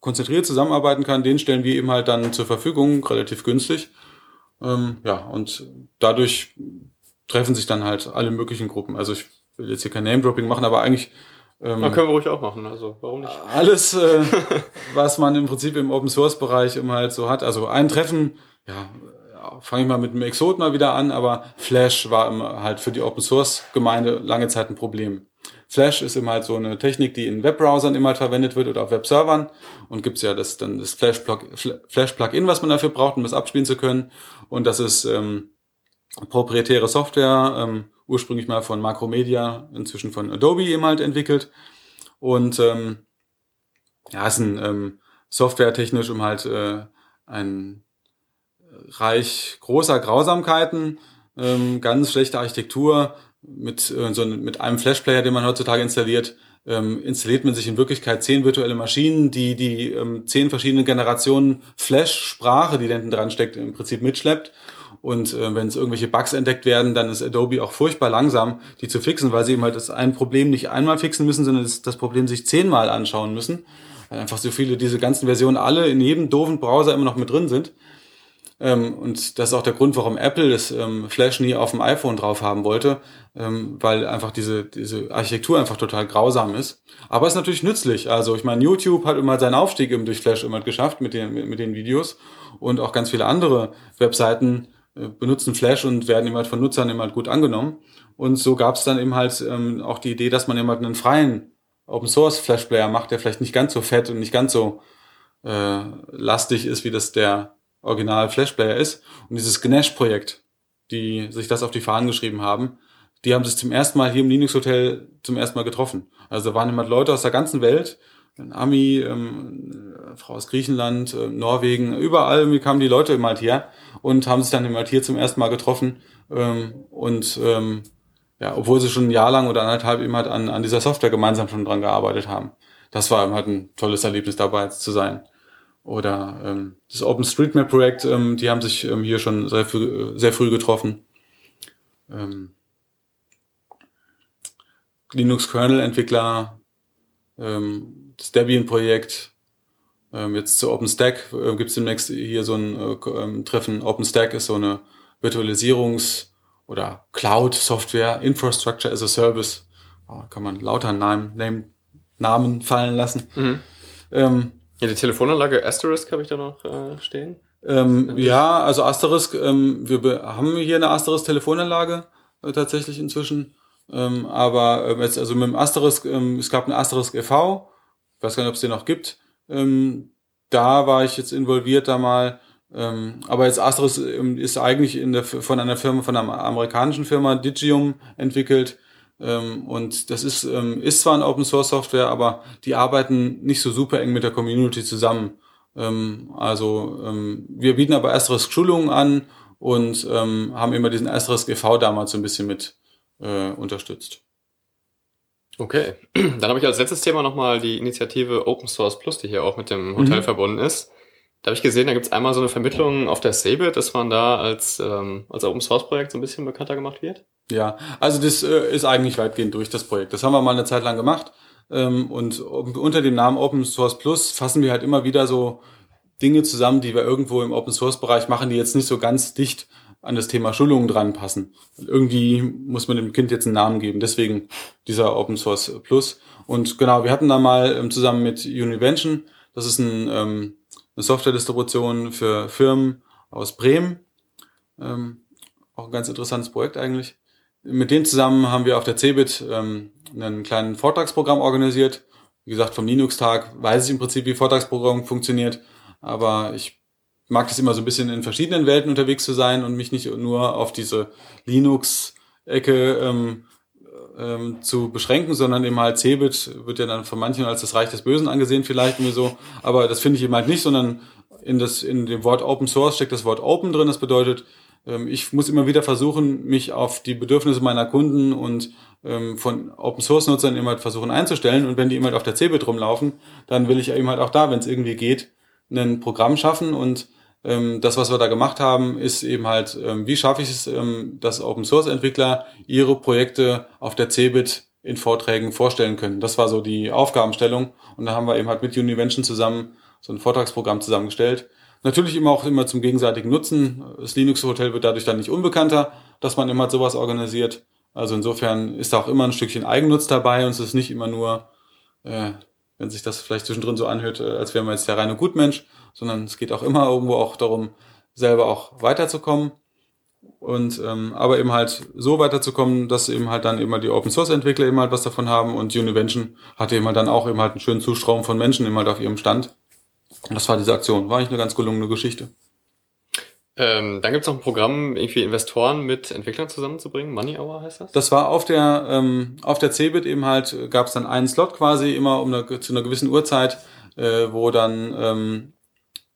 [SPEAKER 2] konzentriert zusammenarbeiten kann, den stellen wir eben halt dann zur Verfügung, relativ günstig. Ähm, ja, und dadurch treffen sich dann halt alle möglichen Gruppen. Also ich will jetzt hier kein Name-Dropping machen, aber eigentlich
[SPEAKER 1] ähm, Man können wir ruhig auch machen, also warum nicht?
[SPEAKER 2] Alles, äh, was man im Prinzip im Open Source Bereich immer halt so hat. Also ein Treffen, ja, fange ich mal mit dem Exot mal wieder an, aber Flash war immer halt für die Open Source Gemeinde lange Zeit ein Problem. Flash ist immer halt so eine Technik, die in Webbrowsern immer halt verwendet wird oder auf Webservern und gibt's ja das dann das Flash Plugin, was man dafür braucht, um das abspielen zu können und das ist ähm, proprietäre Software, ähm, ursprünglich mal von Macromedia, inzwischen von Adobe eben halt entwickelt und ähm, ja, ist ein ähm, softwaretechnisch um halt äh, ein Reich großer Grausamkeiten, ähm, ganz schlechte Architektur mit, äh, so mit einem Flashplayer, den man heutzutage installiert, ähm, installiert man sich in Wirklichkeit zehn virtuelle Maschinen, die die ähm, zehn verschiedene Generationen Flash-Sprache, die da hinten dran steckt, im Prinzip mitschleppt. Und äh, wenn es irgendwelche Bugs entdeckt werden, dann ist Adobe auch furchtbar langsam, die zu fixen, weil sie eben halt das ein Problem nicht einmal fixen müssen, sondern das, das Problem sich zehnmal anschauen müssen. Weil einfach so viele, diese ganzen Versionen alle in jedem doofen Browser immer noch mit drin sind. Ähm, und das ist auch der Grund, warum Apple das ähm, Flash nie auf dem iPhone drauf haben wollte, ähm, weil einfach diese, diese Architektur einfach total grausam ist. Aber es ist natürlich nützlich. Also ich meine, YouTube hat immer seinen Aufstieg eben durch Flash immer geschafft mit den, mit, mit den Videos und auch ganz viele andere Webseiten äh, benutzen Flash und werden immer halt von Nutzern immer halt gut angenommen. Und so gab es dann eben halt ähm, auch die Idee, dass man eben halt einen freien Open Source Flash Player macht, der vielleicht nicht ganz so fett und nicht ganz so äh, lastig ist, wie das der Original Flash Player ist. Und dieses Gnash-Projekt, die sich das auf die Fahnen geschrieben haben, die haben sich zum ersten Mal hier im Linux Hotel zum ersten Mal getroffen. Also da waren immer Leute aus der ganzen Welt, ein Ami, ähm, eine Frau aus Griechenland, äh, Norwegen, überall kamen die Leute immer halt her und haben sich dann immer halt hier zum ersten Mal getroffen ähm, und ähm, ja, obwohl sie schon ein Jahr lang oder anderthalb eben halt an, an dieser Software gemeinsam schon dran gearbeitet haben. Das war halt ein tolles Erlebnis dabei zu sein. Oder ähm, das OpenStreetMap-Projekt, ähm, die haben sich ähm, hier schon sehr früh, sehr früh getroffen. Ähm, Linux-Kernel-Entwickler, ähm, das Debian-Projekt, ähm, jetzt zu OpenStack äh, gibt es demnächst hier so ein äh, ähm, Treffen. OpenStack ist so eine Virtualisierungs- oder Cloud-Software, Infrastructure as a Service. Oh, kann man lauter Namen, Name, Namen fallen lassen. Mhm.
[SPEAKER 1] Ähm, ja, die Telefonanlage Asterisk habe ich da noch äh, stehen.
[SPEAKER 2] Ähm, ja, also Asterisk, ähm, wir haben hier eine Asterisk-Telefonanlage äh, tatsächlich inzwischen. Ähm, aber ähm, jetzt, also mit dem Asterisk, ähm, es gab einen Asterisk e.V., ich weiß gar nicht, ob es den noch gibt. Ähm, da war ich jetzt involviert da mal. Aber jetzt Asterisk ist eigentlich in der, von einer Firma, von einer amerikanischen Firma, Digium, entwickelt. Ähm, und das ist, ähm, ist zwar eine Open Source Software, aber die arbeiten nicht so super eng mit der Community zusammen. Ähm, also wir bieten aber Asterisk Schulungen an und haben immer diesen Asterisk e.V. damals so ein bisschen mit äh, unterstützt.
[SPEAKER 1] Okay, dann habe ich als letztes Thema nochmal die Initiative Open Source Plus, die hier auch mit dem Hotel mhm. verbunden ist. Da habe ich gesehen, da gibt es einmal so eine Vermittlung auf der Sabit, dass man da als, ähm, als Open Source Projekt so ein bisschen bekannter gemacht wird.
[SPEAKER 2] Ja, also das äh, ist eigentlich weitgehend durch das Projekt. Das haben wir mal eine Zeit lang gemacht. Ähm, und unter dem Namen Open Source Plus fassen wir halt immer wieder so Dinge zusammen, die wir irgendwo im Open Source Bereich machen, die jetzt nicht so ganz dicht an das Thema Schulungen dran passen. Irgendwie muss man dem Kind jetzt einen Namen geben, deswegen dieser Open Source Plus. Und genau, wir hatten da mal ähm, zusammen mit Univention, das ist ein, ähm, eine Software-Distribution für Firmen aus Bremen, ähm, auch ein ganz interessantes Projekt eigentlich. Mit denen zusammen haben wir auf der CeBIT ähm, einen kleinen Vortragsprogramm organisiert. Wie gesagt, vom Linux-Tag weiß ich im Prinzip, wie Vortragsprogramm funktioniert, aber ich mag das immer so ein bisschen in verschiedenen Welten unterwegs zu sein und mich nicht nur auf diese Linux-Ecke ähm, ähm, zu beschränken, sondern eben halt Cebit wird ja dann von manchen als das Reich des Bösen angesehen, vielleicht mir so, aber das finde ich eben halt nicht, sondern in, das, in dem Wort Open Source steckt das Wort Open drin, das bedeutet, ähm, ich muss immer wieder versuchen, mich auf die Bedürfnisse meiner Kunden und ähm, von Open Source Nutzern immer halt versuchen einzustellen. Und wenn die immer halt auf der Cebit rumlaufen, dann will ich eben halt auch da, wenn es irgendwie geht, ein Programm schaffen. Und das, was wir da gemacht haben, ist eben halt, ähm, wie schaffe ich es, ähm, dass Open Source Entwickler ihre Projekte auf der CeBIT in Vorträgen vorstellen können. Das war so die Aufgabenstellung und da haben wir eben halt mit Univention zusammen so ein Vortragsprogramm zusammengestellt. Natürlich immer auch immer zum gegenseitigen Nutzen. Das Linux Hotel wird dadurch dann nicht unbekannter, dass man immer sowas organisiert. Also insofern ist da auch immer ein Stückchen Eigennutz dabei und es ist nicht immer nur, äh, wenn sich das vielleicht zwischendrin so anhört, äh, als wäre man jetzt der reine Gutmensch, sondern es geht auch immer irgendwo auch darum, selber auch weiterzukommen. Und ähm, aber eben halt so weiterzukommen, dass eben halt dann immer die Open Source Entwickler eben halt was davon haben und Univention hatte eben halt dann auch eben halt einen schönen Zustrom von Menschen eben halt auf ihrem Stand. Und das war diese Aktion. War eigentlich eine ganz gelungene Geschichte.
[SPEAKER 1] Ähm, dann gibt es noch ein Programm, irgendwie Investoren mit Entwicklern zusammenzubringen. Money Hour heißt das?
[SPEAKER 2] Das war auf der ähm, auf der Cebit eben halt gab es dann einen Slot quasi immer um eine, zu einer gewissen Uhrzeit, äh, wo dann ähm,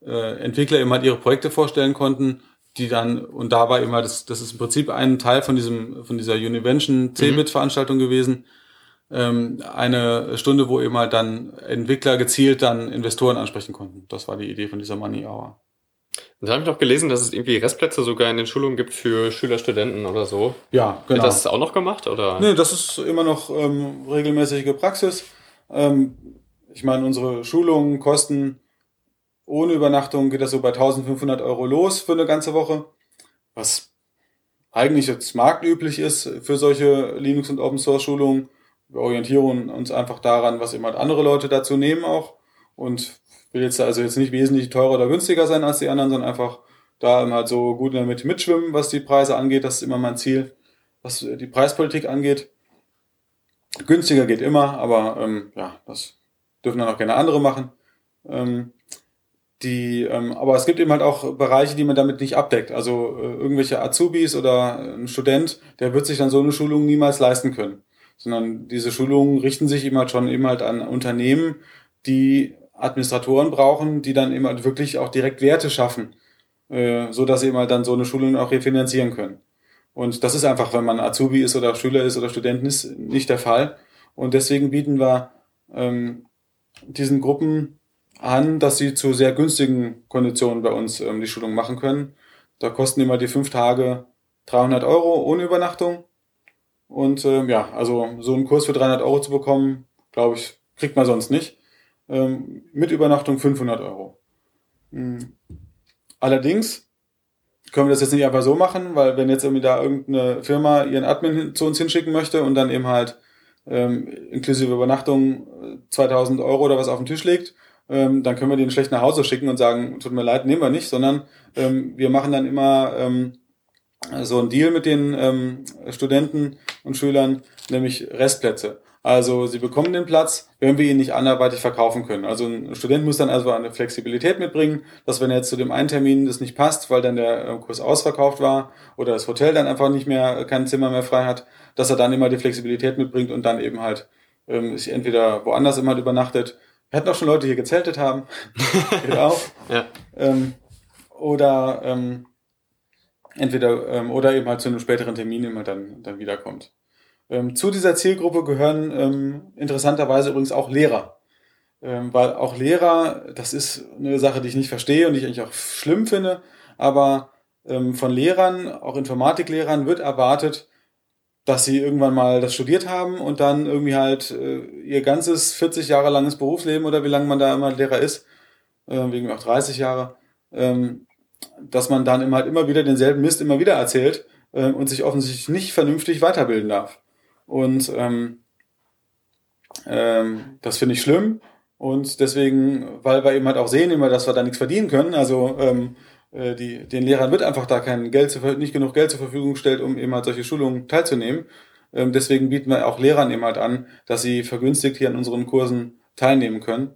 [SPEAKER 2] äh, Entwickler eben halt ihre Projekte vorstellen konnten, die dann und da war eben halt das, das ist im Prinzip ein Teil von diesem von dieser Univention Cebit mhm. Gewesen. Ähm, eine Stunde, wo eben halt dann Entwickler gezielt dann Investoren ansprechen konnten. Das war die Idee von dieser Money Hour.
[SPEAKER 1] Da habe ich noch gelesen, dass es irgendwie Restplätze sogar in den Schulungen gibt für Schüler, Studenten oder so.
[SPEAKER 2] Ja,
[SPEAKER 1] genau. Wird das auch noch gemacht? Oder?
[SPEAKER 2] Nee, das ist immer noch ähm, regelmäßige Praxis. Ähm, ich meine, unsere Schulungen kosten ohne Übernachtung geht das so bei 1500 Euro los für eine ganze Woche. Was eigentlich jetzt marktüblich ist für solche Linux- und Open-Source-Schulungen. Wir orientieren uns einfach daran, was immer andere Leute dazu nehmen auch. Und will jetzt also jetzt nicht wesentlich teurer oder günstiger sein als die anderen, sondern einfach da immer so gut Mitte mitschwimmen, was die Preise angeht. Das ist immer mein Ziel, was die Preispolitik angeht. Günstiger geht immer, aber ähm, ja, das dürfen dann auch gerne andere machen. Ähm, die, ähm, aber es gibt eben halt auch Bereiche, die man damit nicht abdeckt. Also äh, irgendwelche Azubis oder ein Student, der wird sich dann so eine Schulung niemals leisten können. Sondern diese Schulungen richten sich eben halt schon eben halt an Unternehmen, die Administratoren brauchen, die dann immer wirklich auch direkt Werte schaffen, äh, so dass sie immer dann so eine Schulung auch refinanzieren können. Und das ist einfach, wenn man Azubi ist oder Schüler ist oder Studenten ist, nicht der Fall. Und deswegen bieten wir ähm, diesen Gruppen an, dass sie zu sehr günstigen Konditionen bei uns ähm, die Schulung machen können. Da kosten immer die fünf Tage 300 Euro ohne Übernachtung. Und ähm, ja, also so einen Kurs für 300 Euro zu bekommen, glaube ich, kriegt man sonst nicht. Ähm, mit Übernachtung 500 Euro. Mhm. Allerdings können wir das jetzt nicht einfach so machen, weil wenn jetzt irgendwie da irgendeine Firma ihren Admin zu uns hinschicken möchte und dann eben halt ähm, inklusive Übernachtung 2000 Euro oder was auf den Tisch legt, ähm, dann können wir den schlecht nach Hause schicken und sagen, tut mir leid, nehmen wir nicht, sondern ähm, wir machen dann immer ähm, so einen Deal mit den ähm, Studenten und Schülern, nämlich Restplätze. Also sie bekommen den Platz, wenn wir ihn nicht anderweitig verkaufen können. Also ein Student muss dann also eine Flexibilität mitbringen, dass wenn er jetzt zu dem einen Termin das nicht passt, weil dann der äh, Kurs ausverkauft war oder das Hotel dann einfach nicht mehr kein Zimmer mehr frei hat, dass er dann immer die Flexibilität mitbringt und dann eben halt ähm, sich entweder woanders immer halt übernachtet. Wir hatten auch schon Leute, die hier gezeltet haben. Geht auch. Ja. Ähm, oder ähm, entweder ähm, oder eben halt zu einem späteren Termin immer dann, dann wiederkommt. Ähm, zu dieser Zielgruppe gehören ähm, interessanterweise übrigens auch Lehrer. Ähm, weil auch Lehrer, das ist eine Sache, die ich nicht verstehe und die ich eigentlich auch schlimm finde, aber ähm, von Lehrern, auch Informatiklehrern, wird erwartet, dass sie irgendwann mal das studiert haben und dann irgendwie halt äh, ihr ganzes 40 Jahre langes Berufsleben oder wie lange man da immer Lehrer ist, äh, wegen auch 30 Jahre, ähm, dass man dann immer halt immer wieder denselben Mist immer wieder erzählt äh, und sich offensichtlich nicht vernünftig weiterbilden darf. Und ähm, ähm, das finde ich schlimm. Und deswegen, weil wir eben halt auch sehen immer, dass wir da nichts verdienen können. Also ähm, äh, die, den Lehrern wird einfach da kein Geld, zu, nicht genug Geld zur Verfügung gestellt, um eben halt solche Schulungen teilzunehmen. Ähm, deswegen bieten wir auch Lehrern eben halt an, dass sie vergünstigt hier an unseren Kursen teilnehmen können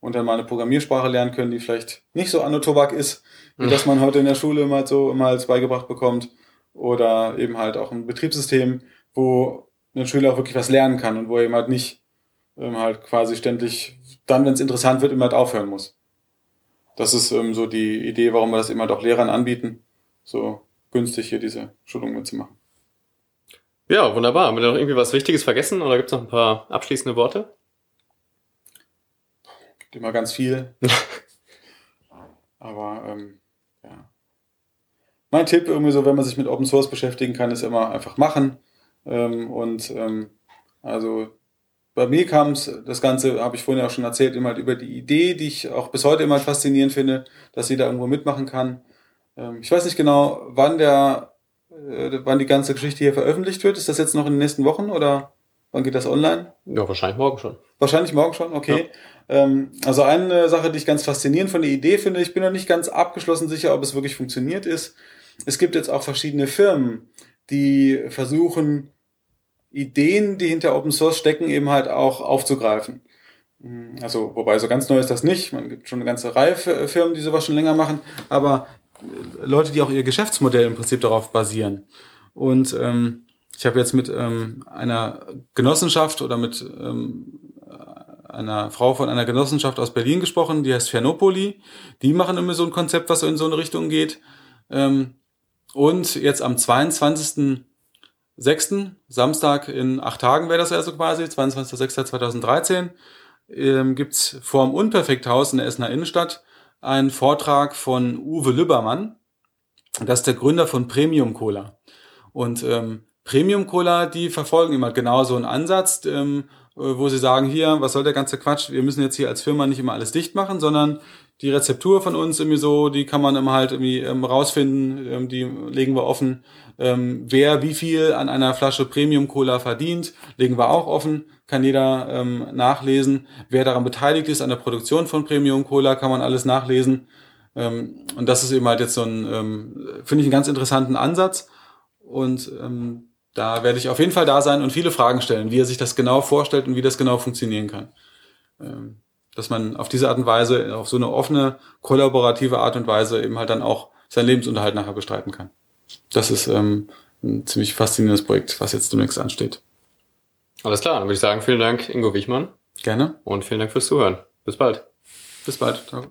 [SPEAKER 2] und dann mal eine Programmiersprache lernen können, die vielleicht nicht so anotobak ist, wie das man heute in der Schule immer so immer als beigebracht bekommt. Oder eben halt auch ein Betriebssystem, wo ein Schüler auch wirklich was lernen kann und wo er eben halt nicht ähm, halt quasi ständig dann, wenn es interessant wird, immer halt aufhören muss. Das ist ähm, so die Idee, warum wir das immer doch Lehrern anbieten, so günstig hier diese Schulung mitzumachen.
[SPEAKER 1] Ja, wunderbar. Haben wir noch irgendwie was Wichtiges vergessen oder gibt es noch ein paar abschließende Worte?
[SPEAKER 2] Gibt immer ganz viel. Aber ähm, ja. Mein Tipp irgendwie so, wenn man sich mit Open Source beschäftigen kann, ist immer einfach machen. Ähm, und ähm, also bei mir kam es, das Ganze habe ich vorhin ja auch schon erzählt, immer halt über die Idee, die ich auch bis heute immer faszinierend finde, dass sie da irgendwo mitmachen kann. Ähm, ich weiß nicht genau, wann der, äh, wann die ganze Geschichte hier veröffentlicht wird. Ist das jetzt noch in den nächsten Wochen oder wann geht das online?
[SPEAKER 1] Ja, wahrscheinlich morgen schon.
[SPEAKER 2] Wahrscheinlich morgen schon, okay. Ja. Ähm, also eine Sache, die ich ganz faszinierend von der Idee finde, ich bin noch nicht ganz abgeschlossen sicher, ob es wirklich funktioniert ist. Es gibt jetzt auch verschiedene Firmen, die versuchen, Ideen, die hinter Open Source stecken, eben halt auch aufzugreifen. Mhm, also, wobei so ganz neu ist das nicht. Man gibt schon eine ganze Reihe Firmen, die sowas schon länger machen, aber äh, Leute, die auch ihr Geschäftsmodell im Prinzip darauf basieren. Und ähm, ich habe jetzt mit ähm, einer Genossenschaft oder mit ähm, einer Frau von einer Genossenschaft aus Berlin gesprochen, die heißt Fernopoli. Die machen immer so ein Konzept, was so in so eine Richtung geht. Ähm, und jetzt am 22. 6. Samstag in acht Tagen wäre das also quasi, 22.06.2013, ähm, gibt's vorm Unperfekthaus in der Essener Innenstadt einen Vortrag von Uwe Lübbermann. Das ist der Gründer von Premium Cola. Und ähm, Premium Cola, die verfolgen immer genau so einen Ansatz, ähm, wo sie sagen, hier, was soll der ganze Quatsch, wir müssen jetzt hier als Firma nicht immer alles dicht machen, sondern die Rezeptur von uns irgendwie so, die kann man immer halt irgendwie ähm, rausfinden, ähm, die legen wir offen. Ähm, wer wie viel an einer Flasche Premium Cola verdient, legen wir auch offen, kann jeder ähm, nachlesen. Wer daran beteiligt ist an der Produktion von Premium Cola, kann man alles nachlesen. Ähm, und das ist eben halt jetzt so ein, ähm, finde ich einen ganz interessanten Ansatz. Und ähm, da werde ich auf jeden Fall da sein und viele Fragen stellen, wie er sich das genau vorstellt und wie das genau funktionieren kann. Ähm, dass man auf diese Art und Weise, auf so eine offene, kollaborative Art und Weise eben halt dann auch seinen Lebensunterhalt nachher bestreiten kann. Das ist ähm, ein ziemlich faszinierendes Projekt, was jetzt demnächst ansteht.
[SPEAKER 1] Alles klar, dann würde ich sagen, vielen Dank, Ingo Wichmann.
[SPEAKER 2] Gerne.
[SPEAKER 1] Und vielen Dank fürs Zuhören. Bis bald.
[SPEAKER 2] Bis bald. Ciao.